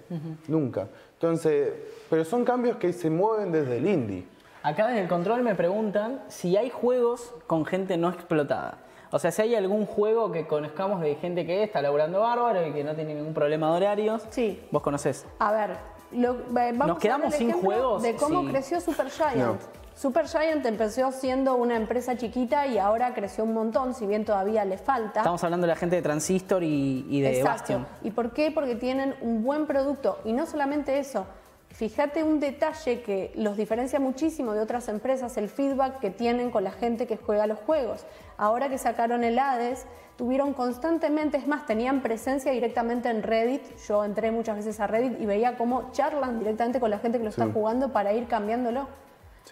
nunca. Entonces, pero son cambios que se mueven desde el indie. Acá desde el control me preguntan si hay juegos con gente no explotada. O sea, si hay algún juego que conozcamos de gente que está laburando bárbaro y que no tiene ningún problema de horarios. Sí. Vos conocés. A ver, lo- eh, vamos ¿Nos quedamos a dar el sin juegos? de cómo Sí. creció Supergiant. No. Supergiant empezó siendo una empresa chiquita y ahora creció un montón, si bien todavía le falta. Estamos hablando de la gente de Transistor y, y de Exacto. Bastion. ¿Y por qué? Porque tienen un buen producto. Y no solamente eso. Fíjate un detalle que los diferencia muchísimo de otras empresas, el feedback que tienen con la gente que juega los juegos. Ahora que sacaron el Hades, tuvieron constantemente, es más, tenían presencia directamente en Reddit. Yo entré muchas veces a Reddit y veía cómo charlan directamente con la gente que lo está jugando para ir cambiándolo.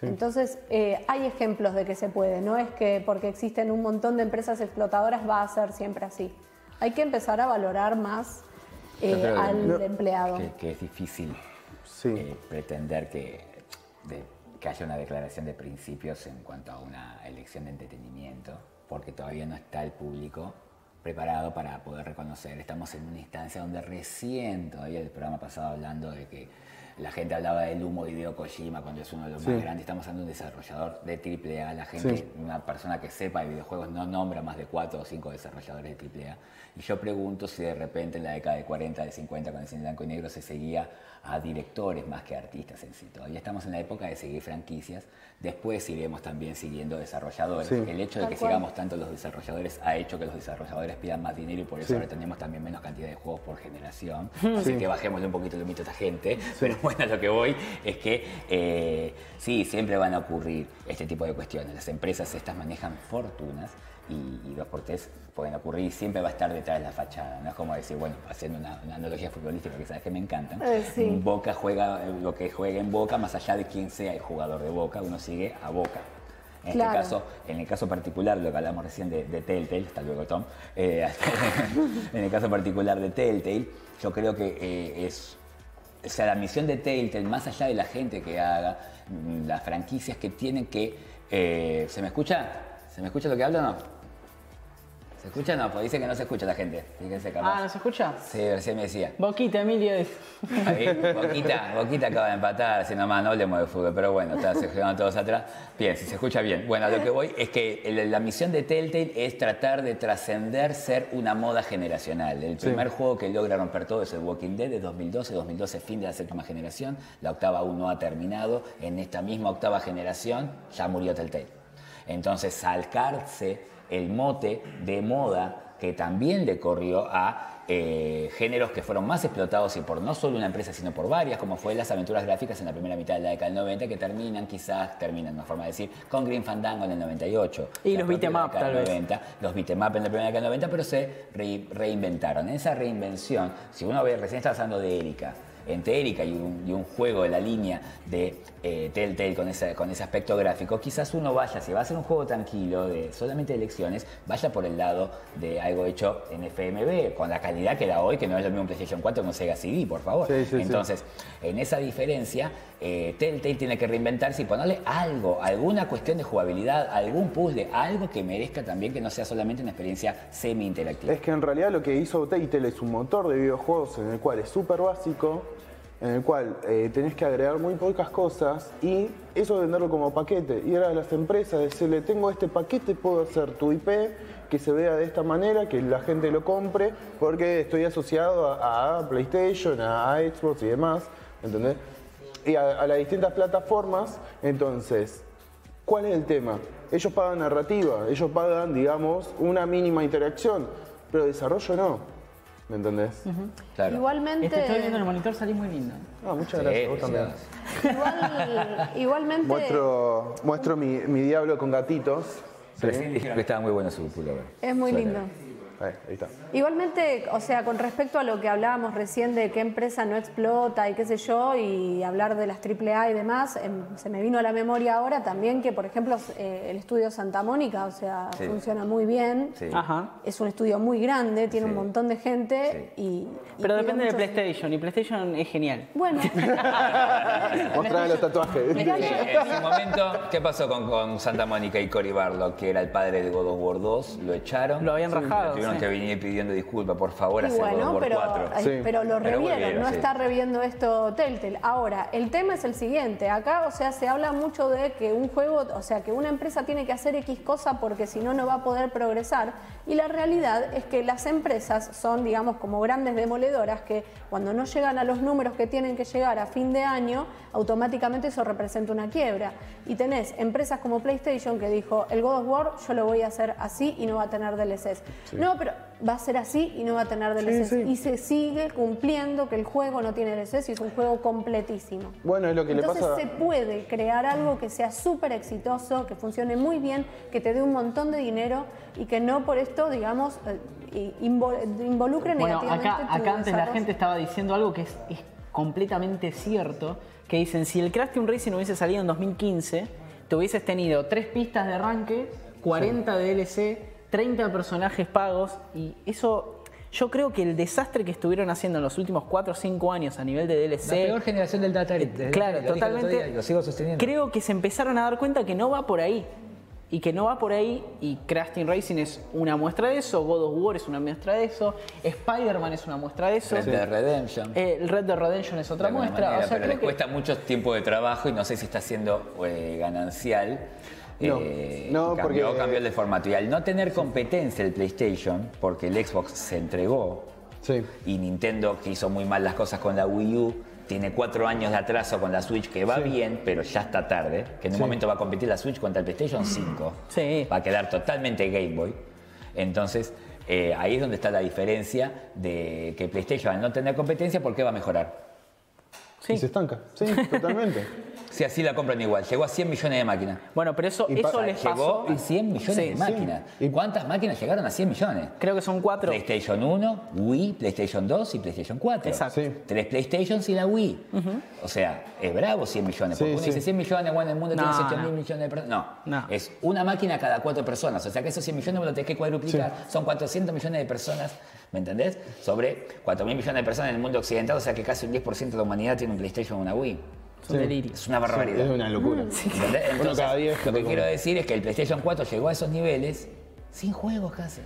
Entonces, eh, hay ejemplos de que se puede, no es que porque existen un montón de empresas explotadoras va a ser siempre así. Hay que empezar a valorar más eh, al No. empleado. que, que es difícil eh, pretender que, de- que haya una declaración de principios en cuanto a una elección de entretenimiento, porque todavía no está el público preparado para poder reconocer. Estamos en una instancia donde recién, todavía el programa pasado hablando de que la gente hablaba del humo de Hideo Kojima cuando es uno de los Sí. más grandes, estamos hablando de un desarrollador de AAA, la gente, Sí. una persona que sepa de videojuegos no nombra más de cuatro o cinco desarrolladores de AAA. Y yo pregunto si de repente en la década de 40, de 50, con el cine blanco y negro se seguía a directores más que a artistas en sí. Todavía estamos en la época de seguir franquicias, después iremos también siguiendo desarrolladores. Sí. El hecho de que sigamos tanto los desarrolladores ha hecho que los desarrolladores pidan más dinero y por eso Sí. ahora tenemos también menos cantidad de juegos por generación. Sí. Así que bajémosle un poquito el mito a esta gente. Pero bueno, a lo que voy es que eh, sí, siempre van a ocurrir este tipo de cuestiones. Las empresas estas manejan fortunas y, y dos por tres pueden ocurrir y siempre va a estar detrás de la fachada. No es como decir, bueno, haciendo una, una analogía futbolística que sabes que me encantan. Eh, sí. Boca juega eh, lo que juega en Boca, más allá de quién sea el jugador de Boca, uno sigue a Boca. En Claro. este caso, en el caso particular, lo que hablamos recién de, de Telltale, hasta luego Tom, eh, en el caso particular de Telltale, yo creo que eh, es, o sea, la misión de Telltale, más allá de la gente que haga, mm, las franquicias que tienen que... eh, ¿Se me escucha? ¿Se me escucha lo que hablo o no? ¿Se escucha o no? Pues dice que no se escucha la gente. Fíjense capaz. Ah, ¿no se escucha? Sí, recién me decía. Boquita, Emilio. Ahí, Boquita, Boquita acaba de empatar, así nomás no hablemos de fútbol, pero bueno, está, se quedaron todos atrás. Bien, si se escucha bien. Bueno, a lo que voy es que la misión de Telltale es tratar de trascender ser una moda generacional. El Sí. primer juego que logra romper todo es el Walking Dead de 2012, 2012 fin de la séptima generación, la octava aún no ha terminado, en esta misma octava generación ya murió Telltale. Entonces, salcarse el mote de moda que también le corrió a eh, géneros que fueron más explotados y por no solo una empresa, sino por varias, como fue las aventuras gráficas en la primera mitad de la década del 90, que terminan, quizás, terminan, una forma de decir, con Green Fandango en el 98. Y los propia beat 'em up, tal vez. 90, los beat 'em up en la primera década del 90, pero se re- reinventaron. En esa reinvención, si uno ve, recién está hablando de Erika, entre Erika y un, y un juego de la línea de eh, Telltale con ese, con ese aspecto gráfico, quizás uno vaya, si va a ser un juego tranquilo, de solamente elecciones, vaya por el lado de algo hecho en FMV, con la calidad que da hoy, que no es lo mismo PlayStation 4 que un Sega CD, por favor. Sí, sí, sí. Entonces, en esa diferencia, eh, Telltale tiene que reinventarse y ponerle algo, alguna cuestión de jugabilidad, algún puzzle, algo que merezca también que no sea solamente una experiencia semi-interactiva. Es que en realidad lo que hizo Telltale es un motor de videojuegos en el cual es súper básico, en el cual eh, tenés que agregar muy pocas cosas y eso venderlo como paquete. Ir a las empresas, decirle, tengo este paquete, puedo hacer tu IP, que se vea de esta manera, que la gente lo compre, porque estoy asociado a, a PlayStation, a Xbox y demás, ¿entendés? Y a, a las distintas plataformas, entonces, ¿Cuál es el tema? Ellos pagan narrativa, ellos pagan, digamos, una mínima interacción, pero desarrollo no. ¿Me entendés? Claro. Igualmente, Este estoy viendo en el monitor, salís muy lindo. Ah, muchas Sí, gracias, vos también. igual- igualmente Muestro, muestro mi, mi diablo con gatitos. ¿sí? Recién dijeron que estaba muy bueno su pullover. es muy Suena. lindo. Ahí, ahí está. Igualmente, o sea, con respecto a lo que hablábamos recién de qué empresa no explota y qué sé yo, y hablar de las AAA y demás, em, se me vino a la memoria ahora también que, por ejemplo, eh, el estudio Santa Mónica, o sea, Sí. funciona muy bien. Sí. Ajá. Es un estudio muy grande, tiene un Sí. montón de gente y... y Pero depende de muchos- PlayStation, y PlayStation es genial. Bueno, Mostrame los tatuajes. En su momento, ¿qué pasó con, con Santa Mónica y Cory Barlow, que era el padre de God of War 2? Lo echaron. Lo habían rajado, Tuvieron sí. que venir pidiendo disculpas, por favor, Y hacer God of bueno, War pero, 4. ay, Sí. pero lo Pero revieron, volvieron, no sí. está reviendo esto Telltale. Ahora, el tema es el siguiente, acá, o sea, se habla mucho de que un juego, o sea, que una empresa tiene que hacer X cosa porque si no, no va a poder progresar. Y la realidad es que las empresas son, digamos, como grandes demoledoras que cuando no llegan a los números que tienen que llegar a fin de año, automáticamente eso representa una quiebra. Y tenés empresas como PlayStation que dijo, el God of War yo lo voy a hacer así y no va a tener DLCs. No, pero va a ser así y no va a tener DLCs. sí. Y se sigue cumpliendo que el juego no tiene DLCs y es un juego completísimo. Bueno, es lo que Entonces le pasa. se puede crear algo que sea súper exitoso, que funcione muy bien, que te dé un montón de dinero y que no por esto, digamos, eh, invo- involucre Bueno, negativamente acá, tu acá antes la gente estaba diciendo algo que es, es completamente cierto, que dicen, si el Crash Team Racing hubiese salido en 2015, te hubieses tenido tres pistas de arranque, 40 de DLC, 30 personajes pagos, y eso... Yo creo que el desastre que estuvieron haciendo en los últimos 4 o 5 años a nivel de DLC... La peor generación del Data Elite. Claro, Lo dije el otro totalmente. día lo sigo sosteniendo. Creo que se empezaron a dar cuenta que no va por ahí. Y que no va por ahí. Y Crash Team Racing es una muestra de eso. God of War es una muestra de eso. Spider-Man es una muestra de eso. Red Dead Redemption. Eh, el Red Dead Redemption es otra de muestra. manera, o sea, pero creo les que- cuesta mucho tiempo de trabajo y no sé si está siendo eh, ganancial. No, Eh, no, cambió, porque- cambió el de formato. Y al no tener competencia el PlayStation, porque el Xbox se entregó Sí. y Nintendo, que hizo muy mal las cosas con la Wii U, tiene cuatro años de atraso con la Switch, que va bien, pero ya está tarde, que en un Sí. momento va a competir la Switch contra el PlayStation 5. Sí. Va a quedar totalmente Game Boy. Entonces, eh, ahí es donde está la diferencia de que PlayStation, al no tener competencia, ¿por qué va a mejorar? Sí. Y se estanca. Sí, totalmente. Si así la compran igual, llegó a 100 millones de máquinas. Bueno, pero eso, Y eso pasa- les pasó. Llegó a 100 millones Sí, de sí. máquinas. Y- ¿Cuántas máquinas llegaron a 100 millones? Creo que son cuatro. PlayStation 1, Wii, PlayStation 2 y PlayStation 4. Exacto. Sí. Tres PlayStations y la Wii. O sea, es bravo 100 millones. Porque Sí, uno sí. dice 100 millones, bueno, el mundo No, tiene 7 no. mil millones de personas. No. No. Es una máquina cada cuatro personas. O sea que esos 100 millones vos lo tenés que cuadruplicar. Son 400 millones de personas, ¿me entendés? Sobre 4 mil millones de personas en el mundo occidental. O sea que casi un 10% de la humanidad tiene un PlayStation o una Wii. Es un delirio. Es una barbaridad. Es una locura. ¿Entendés? Uno Entonces, cada lo que quiero decir es que el PlayStation 4 llegó a esos niveles sin juegos casi.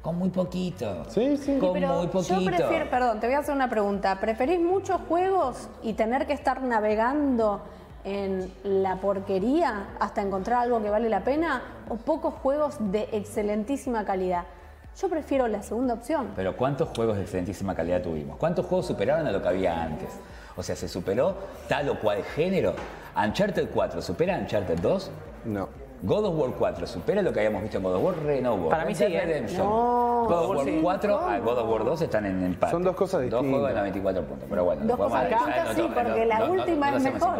Con muy poquito. Sí, sí. Con Pero muy poquito. yo prefiero, perdón, te voy a hacer una pregunta. ¿Preferís muchos juegos y tener que estar navegando en la porquería hasta encontrar algo que vale la pena? ¿O pocos juegos de excelentísima calidad? Yo prefiero la segunda opción. Pero ¿cuántos juegos de excelentísima calidad tuvimos? ¿Cuántos juegos superaron a lo que había antes? O sea, ¿se superó tal o cual género? ¿Uncharted 4 supera Uncharted 2? No. God of War 4 supera lo que habíamos visto en God of War Renovo. Para mí sí. Redemption. No. God of War sí. 4 a God of War 2 están en empate. Son dos cosas Dos distintas. juegos de 94 puntos. Pero bueno, Dos cosas distintas, sí, porque la no- no- última no es mejor.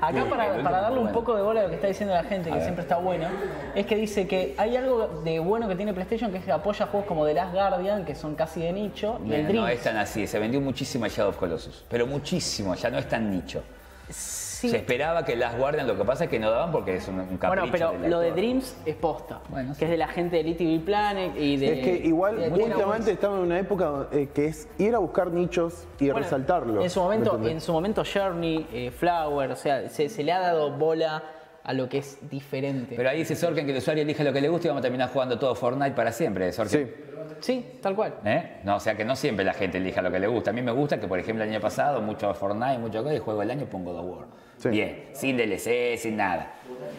Acá para, darle un poco de bola a lo que está diciendo la gente, que siempre está bueno, es que dice que hay algo de bueno que tiene PlayStation que es que apoya juegos como The Last Guardian, que son casi de nicho, y el No, Dream. no es tan así, se vendió muchísimo el Shadow of Colossus, pero muchísimo, ya no es tan nicho. Sí. Se esperaba que Last Guardian, lo que pasa es que no daban porque es un, un capricho Bueno, pero lo de. Dreams es posta, Bueno, que es de la gente de Big Planet y de... Es que igual, de- últimamente estamos en una época eh, que es ir a buscar nichos y Bueno, resaltarlo. En su momento, en su momento Journey, eh, Flower, o sea, se, se le ha dado bola a lo que es diferente. Pero ahí dice Sorken que el usuario elige lo que le gusta y vamos a terminar jugando todo Fortnite para siempre, Sorken. Sí. sí, tal cual. ¿Eh? No, o sea que no siempre la gente elija lo que le gusta. A mí me gusta que, por ejemplo, el año pasado, mucho Fortnite, mucho cosa, y juego el año pongo God of War. Sí. Bien, sin DLC, sin nada.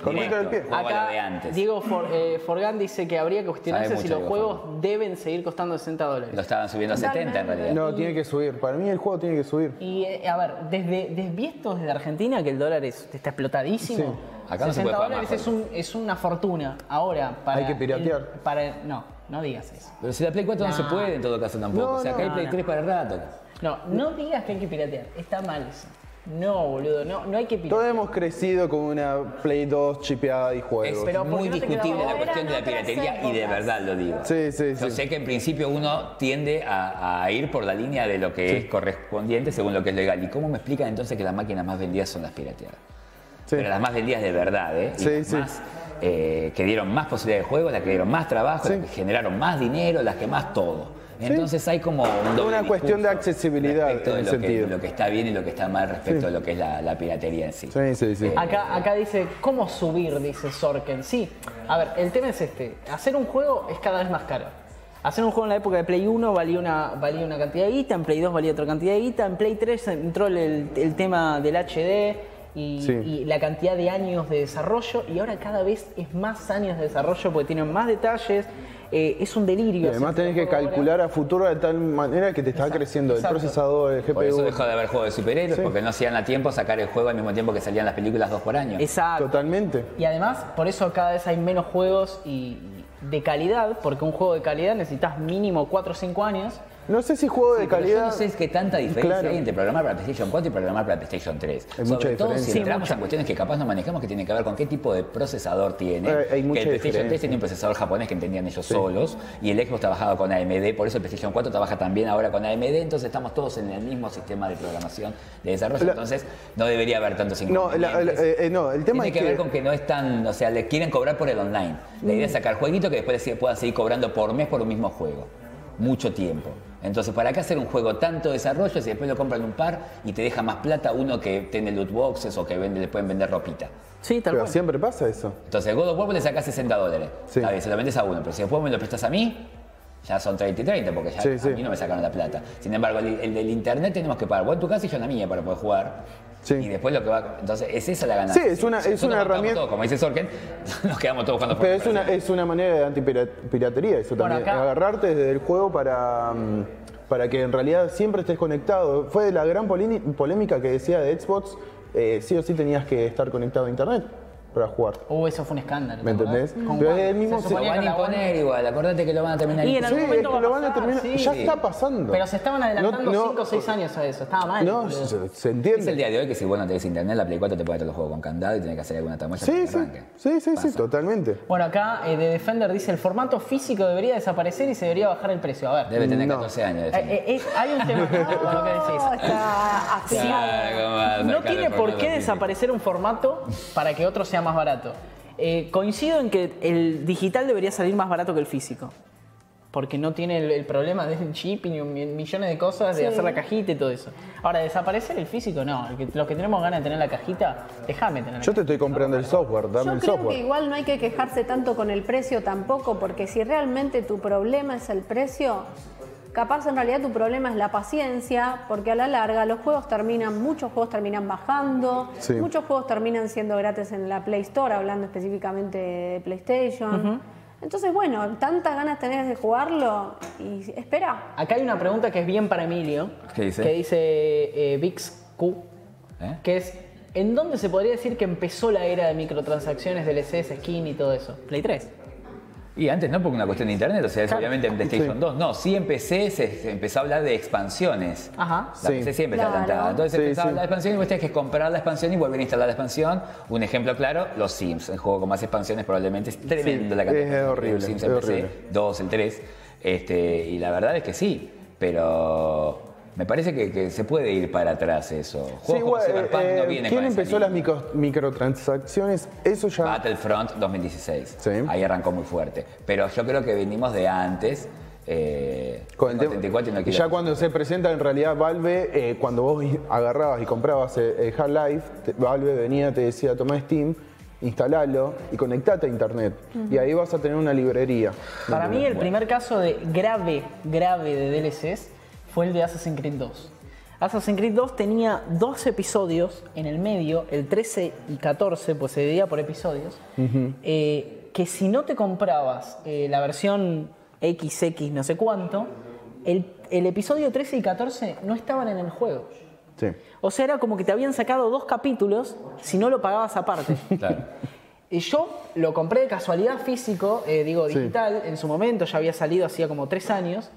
Con Directo, del pie. juego a lo de Acá antes. Diego For- eh, Forgan dice que habría que cuestionarse si los Diego juegos deben seguir costando 60 dólares. Lo estaban subiendo a 70 en realidad. No, tiene que subir. Para mí el juego tiene que subir. Y eh, a ver, desde, desde esto desde Argentina, que el dólar es- está explotadísimo, Sí. Acá no se 60 puede dólares más, es, un- es una fortuna. Ahora, para. Hay que piratear. el- para, no, no digas eso. Pero si la Play 4 no, se puede en todo caso tampoco. No, o sea, acá no, hay Play no. 3 para el rato. No, no digas que hay que piratear. Está mal eso. No, boludo, no, no hay que Todos piratear. hemos crecido con una Play 2 chipeada y Es juegos. Pero ¿por muy qué no te discutible la cuestión de la Eran otras piratería y de épocas. verdad lo digo. Sí, sí, Yo sí. sé que en principio uno tiende a, a ir por la línea de lo que es correspondiente según lo que es legal. ¿Y cómo me explican entonces que las máquinas más vendidas son las pirateadas? Sí. Pero las más vendidas de verdad, ¿eh? Y Sí, las sí. más, eh, que dieron más posibilidades de juego, las que dieron más trabajo, Sí. las que generaron más dinero, las que más todo. Entonces hay como un doble Una cuestión de accesibilidad, respecto de en lo, sentido. que, lo que está bien y lo que está mal respecto Sí. a lo que es la, la piratería en sí. Sí, sí, sí. Acá, acá dice, ¿cómo subir? Dice Sorken. Sí, a ver, el tema es este. Hacer un juego es cada vez más caro. Hacer un juego en la época de Play 1 valía una, valía una cantidad de guita, en Play 2 valía otra cantidad de guita, en Play 3 entró el, el tema del HD y, Sí. y la cantidad de años de desarrollo y ahora cada vez es más años de desarrollo porque tienen más detalles, eh, es un delirio. Y además tenés que calcular a futuro de tal manera que te está Exacto, creciendo el exacto. procesador, el Por eso GPU. dejó de haber juegos de superhéroes, Sí. porque no hacían a tiempo sacar el juego al mismo tiempo que salían las películas dos por año. Exacto. Totalmente. Y además, por eso cada vez hay menos juegos y, y de calidad, porque un juego de calidad necesitas mínimo 4 o 5 años No sé si juego de Sí, pero calidad. Yo no sé qué tanta diferencia Claro. hay entre programar para PlayStation 4 y programar para PlayStation 3. Hay Sobre mucha todo diferencia. si Sí, entramos mucha. en cuestiones que capaz no manejamos que tienen que ver con qué tipo de procesador tiene. Hay que mucha el PlayStation 3 diferencia. tenía un procesador japonés que entendían ellos solos y el Xbox trabajaba con AMD, por eso el PlayStation 4 trabaja también ahora con AMD, entonces estamos todos en el mismo sistema de programación de desarrollo, La- entonces no debería haber tantos No, la- inconvenientes. la- eh, eh, no, el tema Tiene es que, que. ver con que no es tan, o sea, le quieren cobrar por el online. La idea es sacar jueguitos que después puedan seguir cobrando por mes por un mismo juego. Mucho tiempo. Entonces, ¿para qué hacer un juego tanto desarrollo si después lo compran un par y te deja más plata uno que tiene loot boxes o que vende, le pueden vender ropita? Sí, tal Pero cual. siempre pasa eso. Entonces, God of War le sacás 60 dólares. Sí. Está bien, se lo vendes a uno, pero si después me lo prestas a mí, ya son 30 y 30, porque ya Sí, a sí. mí no me sacaron la plata. Sin embargo, el, el del internet tenemos que pagar vos en tu casa y yo en la mía para poder jugar. Sí. Y después lo que va. Entonces, es esa la ganancia. Sí, es una- Si es una herramienta- como dice Sorken, nos quedamos todos jugando por Pero es una, es una manera de antipiratería eso Bueno, también. acá- Agarrarte desde el juego para, mm, para que en realidad siempre estés conectado. Fue la gran polémica que decía de Xbox, eh, sí o sí tenías que estar conectado a internet para jugar. Uh, eso fue un escándalo. ¿Me entendés? Con Pero es el mismo- Se Lo van a imponer igual, acordate que lo van a terminar Y en algún Sí, momento es que lo a van a terminar. sí. Ya está pasando. Pero se estaban adelantando No, no, 5 o 6 años a eso. Estaba mal. No, se, se Es el entiende. día de hoy que si vos no tenés internet, la Play 4 te puede meter los juegos con candado y tenés que hacer alguna tamoya para Sí, que sí, arranque. sí, sí, sí, totalmente. Bueno, acá eh, de Defender dice el formato físico debería desaparecer y se debería bajar el precio. A ver. Debe tener No. 14 años. Eh, eh, es- hay un tema con lo que decís. No, está afilado. Claro, ¿cómo vas a No tiene por qué desaparecer un formato para que otro sea más barato. Eh, coincido en que el digital debería salir más barato que el físico. Porque no tiene el, el problema del shipping y millones de cosas, de Sí. hacer la cajita y todo eso. Ahora, desaparecer el físico, no. Los que tenemos ganas de tener la cajita, déjame tener la Yo te estoy comprando el software, dame Yo el creo software. que igual no hay que quejarse tanto con el precio tampoco, porque si realmente tu problema es el precio, capaz en realidad tu problema es la paciencia, porque a la larga los juegos terminan, muchos juegos terminan bajando, Sí. muchos juegos terminan siendo gratis en la Play Store, hablando específicamente de PlayStation. Entonces, bueno, tantas ganas tenés de jugarlo y espera. Acá hay una pregunta que es bien para Emilio. ¿Qué dice? Que dice eh, VixQ, ¿Eh? que es, ¿en dónde se podría decir que empezó la era de microtransacciones, DLCs, skin y todo eso? Play 3. Y antes no, porque una cuestión de internet, o sea, es Claro. obviamente en PlayStation Sí. 2. No, sí empecé, se, se empezó a hablar de expansiones. Ajá. La Sí. PC siempre está Claro. adelantada. Entonces Sí, empezaba sí. a hablar de expansión y vos tenés que comprar la expansión y volver a instalar la expansión. Un ejemplo claro, los Sims. El juego con más expansiones probablemente es tremendo la cantidad. es horrible, El Sims es en PC, horrible. 2, el 3. Este, y la verdad es que sí, pero me parece que, que se puede ir para atrás eso. Juegos Sí, como Cyberpunk eh, no ¿Quién con empezó las micro- microtransacciones? Eso ya. Battlefront 2016. Sí. Ahí arrancó muy fuerte. Pero yo creo que venimos de antes. Eh, Con el tengo tema- 34 y no y quiero- ya cuando se presenta en realidad Valve, eh, cuando vos agarrabas y comprabas eh, Half-Life, Valve venía, te decía, toma Steam, instalalo y conectate a internet. Y ahí vas a tener una librería. Para mí el primer caso de grave, grave de DLCs fue el de Assassin's Creed 2. Assassin's Creed 2 tenía dos episodios en el medio, el 13 y 14, pues se dividía por episodios, eh, que si no te comprabas eh, la versión XX no sé cuánto, el, el episodio 13 y 14 no estaban en el juego. Sí. O sea, era como que te habían sacado dos capítulos si no lo pagabas aparte. Claro. Y yo lo compré de casualidad físico, eh, digo Sí. digital, en su momento ya había salido hacía como tres años,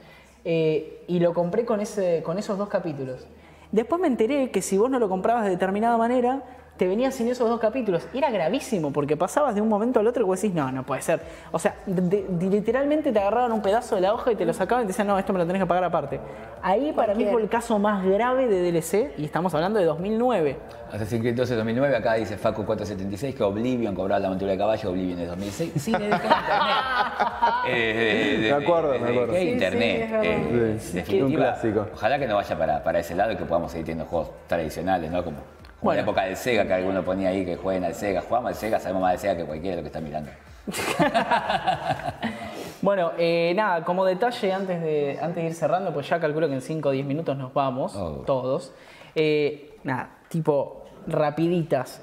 eh, y lo compré con, ese, con esos dos capítulos. Después me enteré que si vos no lo comprabas de determinada manera, te venías sin esos dos capítulos. Y era gravísimo, porque pasabas de un momento al otro y vos decís, no, no puede ser. O sea, de- de- literalmente te agarraban un pedazo de la hoja y te lo sacaban y te decían, no, esto me lo tenés que pagar aparte. Ahí para mí fue el caso más grave de DLC, y estamos hablando de 2009. Assassin's Creed 12 2009, acá dice Facu 476 que Oblivion cobraba la montura de caballo, Oblivion es 2006. Sí, dejé internet. Eh, de- Me acuerdo, de- me de- acuerdo. de Sí, internet. eh, un clásico. Ojalá que no vaya para, para ese lado y que podamos seguir teniendo juegos tradicionales, ¿no? Como, como Bueno. la época del Sega, que alguno ponía ahí que jueguen al Sega. Jugamos al Sega, sabemos más del Sega que cualquiera de lo que está mirando. Bueno, eh, nada, como detalle antes de, antes de ir cerrando, pues ya calculo que en 5 o 10 minutos nos vamos, Oh. todos. Eh, nada, tipo, rapiditas.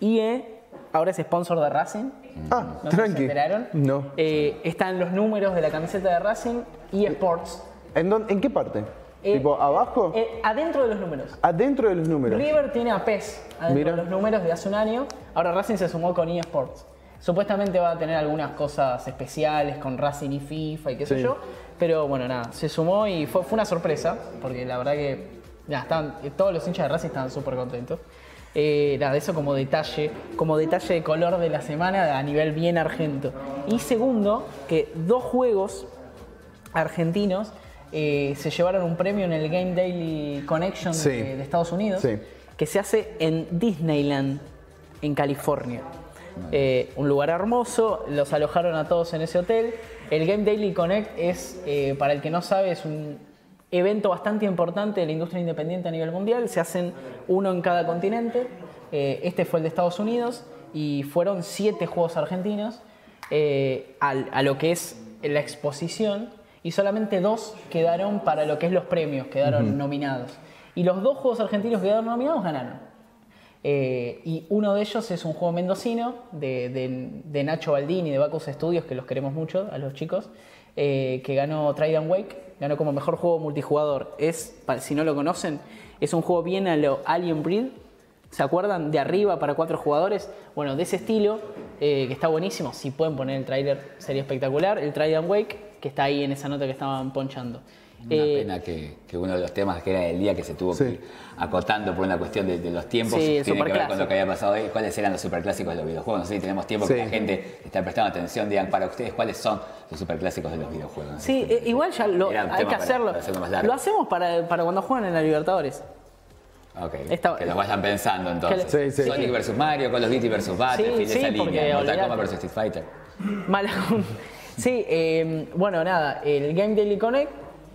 IE ahora es sponsor de Racing. Ah, No tranqui. se enteraron. No. Eh, están los números de la camiseta de Racing y Sports. ¿En, dónde- ¿En qué parte? Eh, ¿Tipo abajo? Eh, adentro de los números. Adentro de los números. River tiene a PES adentro Mira. de los números de hace un año. Ahora Racing se sumó con eSports. Supuestamente va a tener algunas cosas especiales con Racing y FIFA y qué sé yo. Pero bueno, nada, se sumó y fue, fue una sorpresa, porque la verdad que ya, estaban, todos los hinchas de Racing estaban súper contentos. Eh, nada, eso como detalle, como detalle de color de la semana a nivel bien argento. Y segundo, que dos juegos argentinos eh, se llevaron un premio en el Game Daily Connection Sí. de, de Estados Unidos, Sí. que se hace en Disneyland, en California. Eh, un lugar hermoso, los alojaron a todos en ese hotel. El Game Daily Connect es, eh, para el que no sabe, es un evento bastante importante de la industria independiente a nivel mundial. Se hacen uno en cada continente. Eh, este fue el de Estados Unidos y fueron siete juegos argentinos a lo que es la exposición y solamente dos quedaron para lo que es los premios, quedaron nominados. Y los dos juegos argentinos que quedaron nominados ganaron. Eh, y uno de ellos es un juego mendocino de, de- de Nacho Baldini de Bacus Studios, que los queremos mucho a los chicos, eh, que ganó Trident Wake, ganó como mejor juego multijugador. Es, si no lo conocen, es un juego bien a lo Alien Breed. ¿Se acuerdan? De arriba para cuatro jugadores. Bueno, de ese estilo, eh, que está buenísimo. Si pueden poner el tráiler, sería espectacular. El Trident Wake, que está ahí en esa nota que estaban ponchando. Una Eh, pena que, que uno de los temas que era el día que se tuvo que ir acotando por una cuestión de, de los tiempos Sí, tiene que ver con lo que había pasado hoy. ¿Cuáles eran los superclásicos de los videojuegos? No sé si tenemos tiempo Sí. que la gente está prestando atención. Digan para ustedes cuáles son los superclásicos de los videojuegos. No Sí, eh, igual ya lo, hay que para- hacerlo. para hacerlo más largo. Lo hacemos para, para cuando juegan en la Libertadores. Ok, Esta- que los vayan pensando entonces. Le- Sí, sí. Sonic vs Mario, Call of Duty vs Battlefield, Sí, sí, esa porque línea. Mortal. Kombat vs Street Fighter. Mala. Sí, eh, bueno, nada, el Game Daily Connect.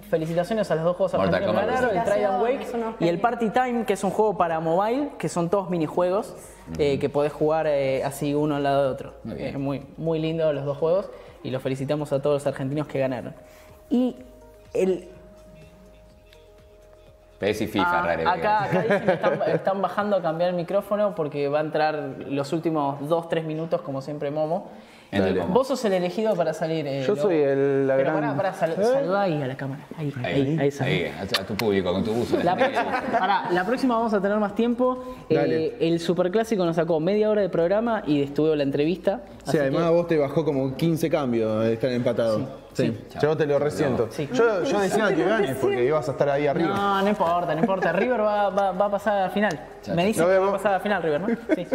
Felicitaciones a los dos juegos Mortal argentinos que ganaron, el Trident Felicitaciones, Wake y el Party Time, que es un juego para mobile, que son todos minijuegos eh, que podés jugar eh, así uno al lado de otro. Muy. Eh, muy, muy lindo los dos juegos y los felicitamos a todos los argentinos que ganaron. Y el, PS y FIFA, Ah, raro. acá, acá dicen que están, están bajando a cambiar el micrófono porque va a entrar los últimos 2-3 minutos, como siempre, Momo. Vos sos el elegido para salir. eh, Yo soy el- la Pero gran- pará, pará, sal- ¿Eh? saludá ahí a la cámara. Ahí, ahí, Ahí, ahí, ahí, a tu, público, con tu buzo. La próxima, pará, la próxima vamos a tener más tiempo. Eh, el Superclásico nos sacó media hora de programa y estuvo la entrevista. Sí, así además vos te bajó como 15 cambios de estar empatado. Sí, yo te lo resiento. Sí. Yo, yo decía que ganes porque ibas a estar ahí arriba. No, no importa, no importa. River va, va- va a pasar a la final. Me Nos que va a pasar a la final River, ¿no? Sí.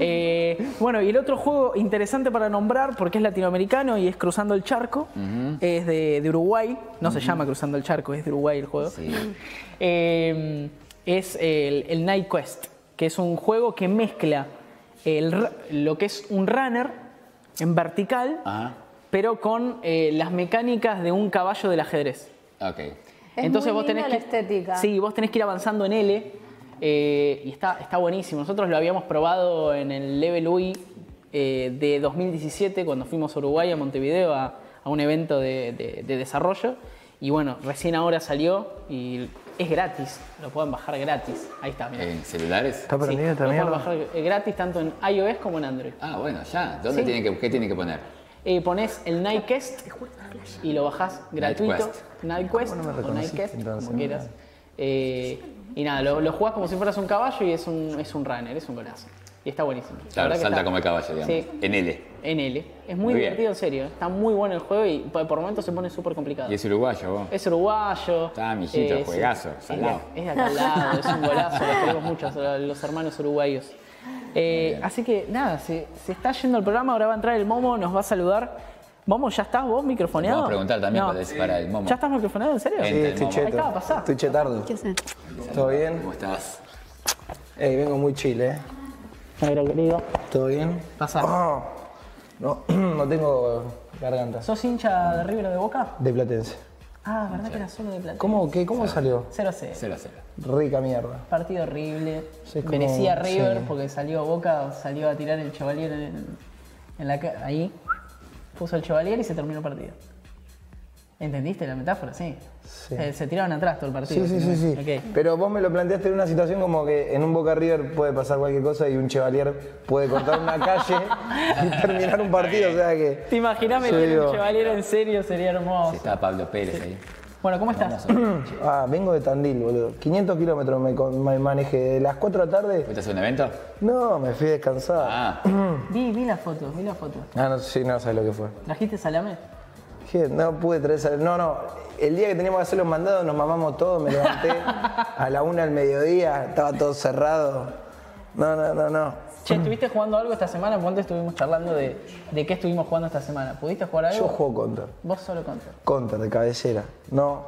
Eh, bueno, y el otro juego interesante para nombrar, porque es latinoamericano y es Cruzando el Charco, es de, de Uruguay. No se llama Cruzando el Charco, es de Uruguay el juego. Eh, es el, el Night Quest, que es un juego que mezcla el lo que es un runner en vertical, pero con eh, las mecánicas de un caballo del ajedrez. Ok. Es Entonces muy vos tenés linda que la estética. Sí, vos tenés que ir avanzando en L eh, y está, está buenísimo. Nosotros lo habíamos probado en el Level UI eh, de 2017 cuando fuimos a Uruguay, a Montevideo, a, a un evento de, de- de desarrollo. Y bueno, recién ahora salió y es gratis, lo pueden bajar gratis. Ahí está, mirá. ¿En celulares? Sí, lo pueden bajar eh, gratis tanto en iOS como en Android. Ah, bueno, ya. ¿Dónde Sí. tienen que, ¿Qué tienen que poner? Eh, pones el Nightquest y lo bajás gratuito. Quest. Nightquest no o Nightquest, como quieras. Eh, y nada, lo, lo jugás como si fueras un caballo y es un, es un runner, es un golazo. Y está buenísimo. La Claro, salta está- como el caballo, digamos. Sí, En L. en L. Es muy, Muy bien. divertido, en serio. Está muy bueno el juego y por, momentos se pone súper complicado. Y es uruguayo, vos. Es uruguayo. Ah, mijito, Eh, juegazo, salado. es de acá al lado, es un golazo, los queremos mucho, a los hermanos uruguayos. Eh, así que nada, se, se está yendo el programa, ahora va a entrar el Momo, nos va a saludar. Momo, ¿ya estás vos microfoneado? Vamos a preguntar también No. para el Momo. ¿Ya estás microfoneado, en serio? Entra el Momo. Ahí estaba, pasá. Estoy chetardo. ¿Todo bien? ¿Cómo estás? Ey, vengo muy chile, ¿eh? Negro querido. ¿Todo bien? Pasá. Ah, no, no tengo garganta. ¿Sos hincha de River o de Boca? De Platense. Ah, ¿verdad que era solo de plata? ¿Cómo, qué, cómo salió? 0 a 0. 0 a 0. Rica mierda. Partido horrible. Sí, como- Merecía River sí. porque salió Boca, salió a tirar el Chevalier en, en la ca- ahí. Puso el Chevalier y se terminó el partido. ¿Entendiste la metáfora? Sí. Se, se tiraron atrás todo el partido. Sí, sí, sí, sí. Pero vos me lo planteaste en una situación como que en un Boca River puede pasar cualquier cosa y un Chevalier puede cortar una calle y terminar un partido, o sea que... ¿Te imaginas meter digo- el Chevalier en serio? Sería hermoso. Está Pablo Pérez ahí. Bueno, ¿cómo estás? Ah, vengo de Tandil, boludo. 500 kilómetros me, manejé. De las 4 de la tarde... ¿Fuiste a hacer un evento? No, me fui a descansar. Ah, Vi, vi la foto, vi la foto. Ah, no, sí, no sabes lo que fue. ¿Trajiste salame? ¿Qué? No pude traer esa- No, no. El día que teníamos que hacer los mandados nos mamamos todo, me levanté a la una al mediodía, estaba todo cerrado. No, no, no, no. Che, ¿estuviste jugando algo esta semana? Antes estuvimos charlando de, de qué estuvimos jugando esta semana. ¿Pudiste jugar algo? Yo juego Counter. Vos solo contra. Counter de cabecera. No.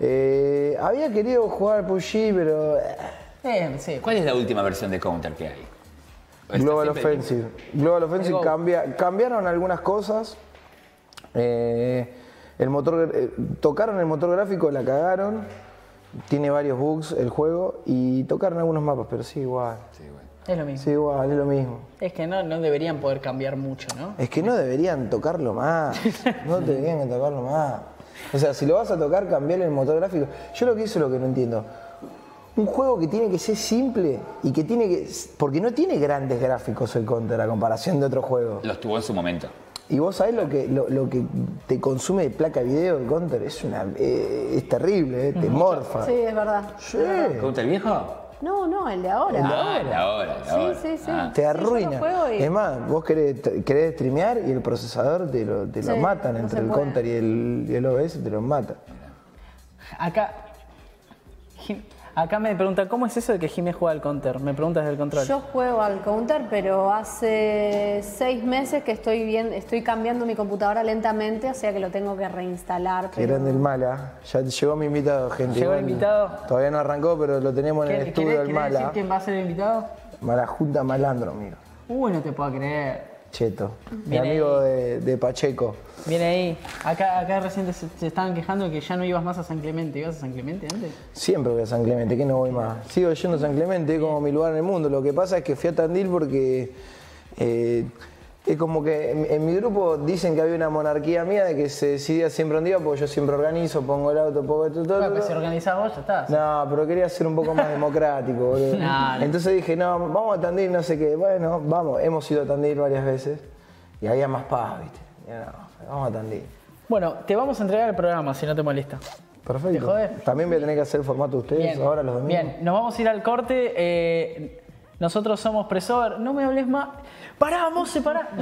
Eh, había querido jugar PUBG, pero. eh, sí. ¿Cuál es la última versión de Counter que hay? ¿O está Global Offensive. Global Offensive cambia, cambiaron algunas cosas. Eh, el motor, eh, tocaron el motor gráfico, la cagaron. Tiene varios bugs el juego y tocaron algunos mapas, pero sí, igual. Es lo mismo. Sí, igual, es lo mismo. Es que no, no deberían poder cambiar mucho, ¿no? Es que no deberían tocarlo más. No deberían tocarlo más. O sea, si lo vas a tocar, cambiarle el motor gráfico. Yo lo que hice es lo que no entiendo. Un juego que tiene que ser simple y que tiene que. Porque no tiene grandes gráficos el Counter a comparación de otros juegos. Los tuvo en su momento. Y vos sabés lo que, lo, lo que te consume de placa de video el Counter. Es una. eh, es terrible, eh, te morfa. Sí, es verdad. Sí. ¿Counter viejo? No, no, el de ahora. ah, el de ahora, el de Sí, ahora. sí, sí. Ah. Te Sí, lo arruina. y- Es más, vos querés, querés streamear y el procesador te lo, te lo Sí, matan no entre el puede. Counter y el, y el OBS, te lo matan. Acá. Acá me pregunta, ¿cómo es eso de que Jiménez juega al counter? Me preguntas del control. Yo juego al counter, pero hace seis meses que estoy bien, estoy cambiando mi computadora lentamente, o sea que lo tengo que reinstalar. Qué pero- grande el mala. Ya llegó mi invitado, gente. Llegó el invitado. Todavía no arrancó, pero lo tenemos en el ¿Qué- estudio ¿Querés, del querés decir mala. quién va a ser el invitado? Mala Junta Malandro, mira. Uy, no te puedo creer. Cheto. Mi amigo de, de Pacheco. Viene ahí. Acá, acá recién se, se estaban quejando que ya no ibas más a San Clemente. ¿Ibas a San Clemente antes? Siempre voy a San Clemente, que no voy más. Sigo yendo a San Clemente, es como mi lugar en el mundo. Lo que pasa es que fui a Tandil porque eh, es como que en, en mi grupo dicen que había una monarquía mía de que se decidía siempre un día, porque yo siempre organizo, pongo el auto, pongo esto, todo. Bueno, pues todo. si organizás vos, ya estás. No, pero quería ser un poco más democrático, boludo. No, no. Entonces dije, no, vamos a Tandil, no sé qué. Bueno, vamos, hemos ido a Tandil varias veces y había más paz, ¿viste? No, vamos a Tandil. Bueno, te vamos a entregar el programa si no te molesta. Perfecto. ¿Te? También voy a tener que hacer el formato de ustedes ahora los domingos. Bien, nos vamos a ir al corte. eh, nosotros somos Presover. No me hables más. Pará, Mose, pará.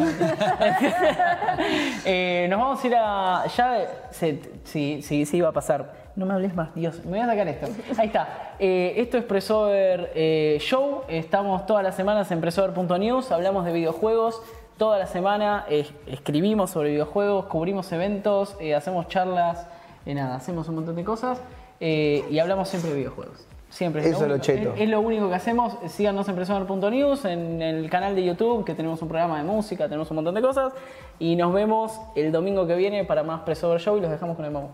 Eh, nos vamos a ir a. Ya. se- sí, sí, sí, va a pasar. No me hables más, Dios. Me voy a sacar esto. Ahí está. Eh, esto es Presover eh, Show. Estamos todas las semanas en Presover.news. Hablamos de videojuegos. Toda la semana eh, escribimos sobre videojuegos, cubrimos eventos, hacemos charlas, nada, hacemos un montón de cosas y hablamos siempre de videojuegos. Siempre. Eso es lo único- cheto. Es, es lo único que hacemos. Síganos en Presover.news, en el canal de YouTube, que tenemos un programa de música, tenemos un montón de cosas. Y nos vemos el domingo que viene para más Presover Show y los dejamos con el mambo.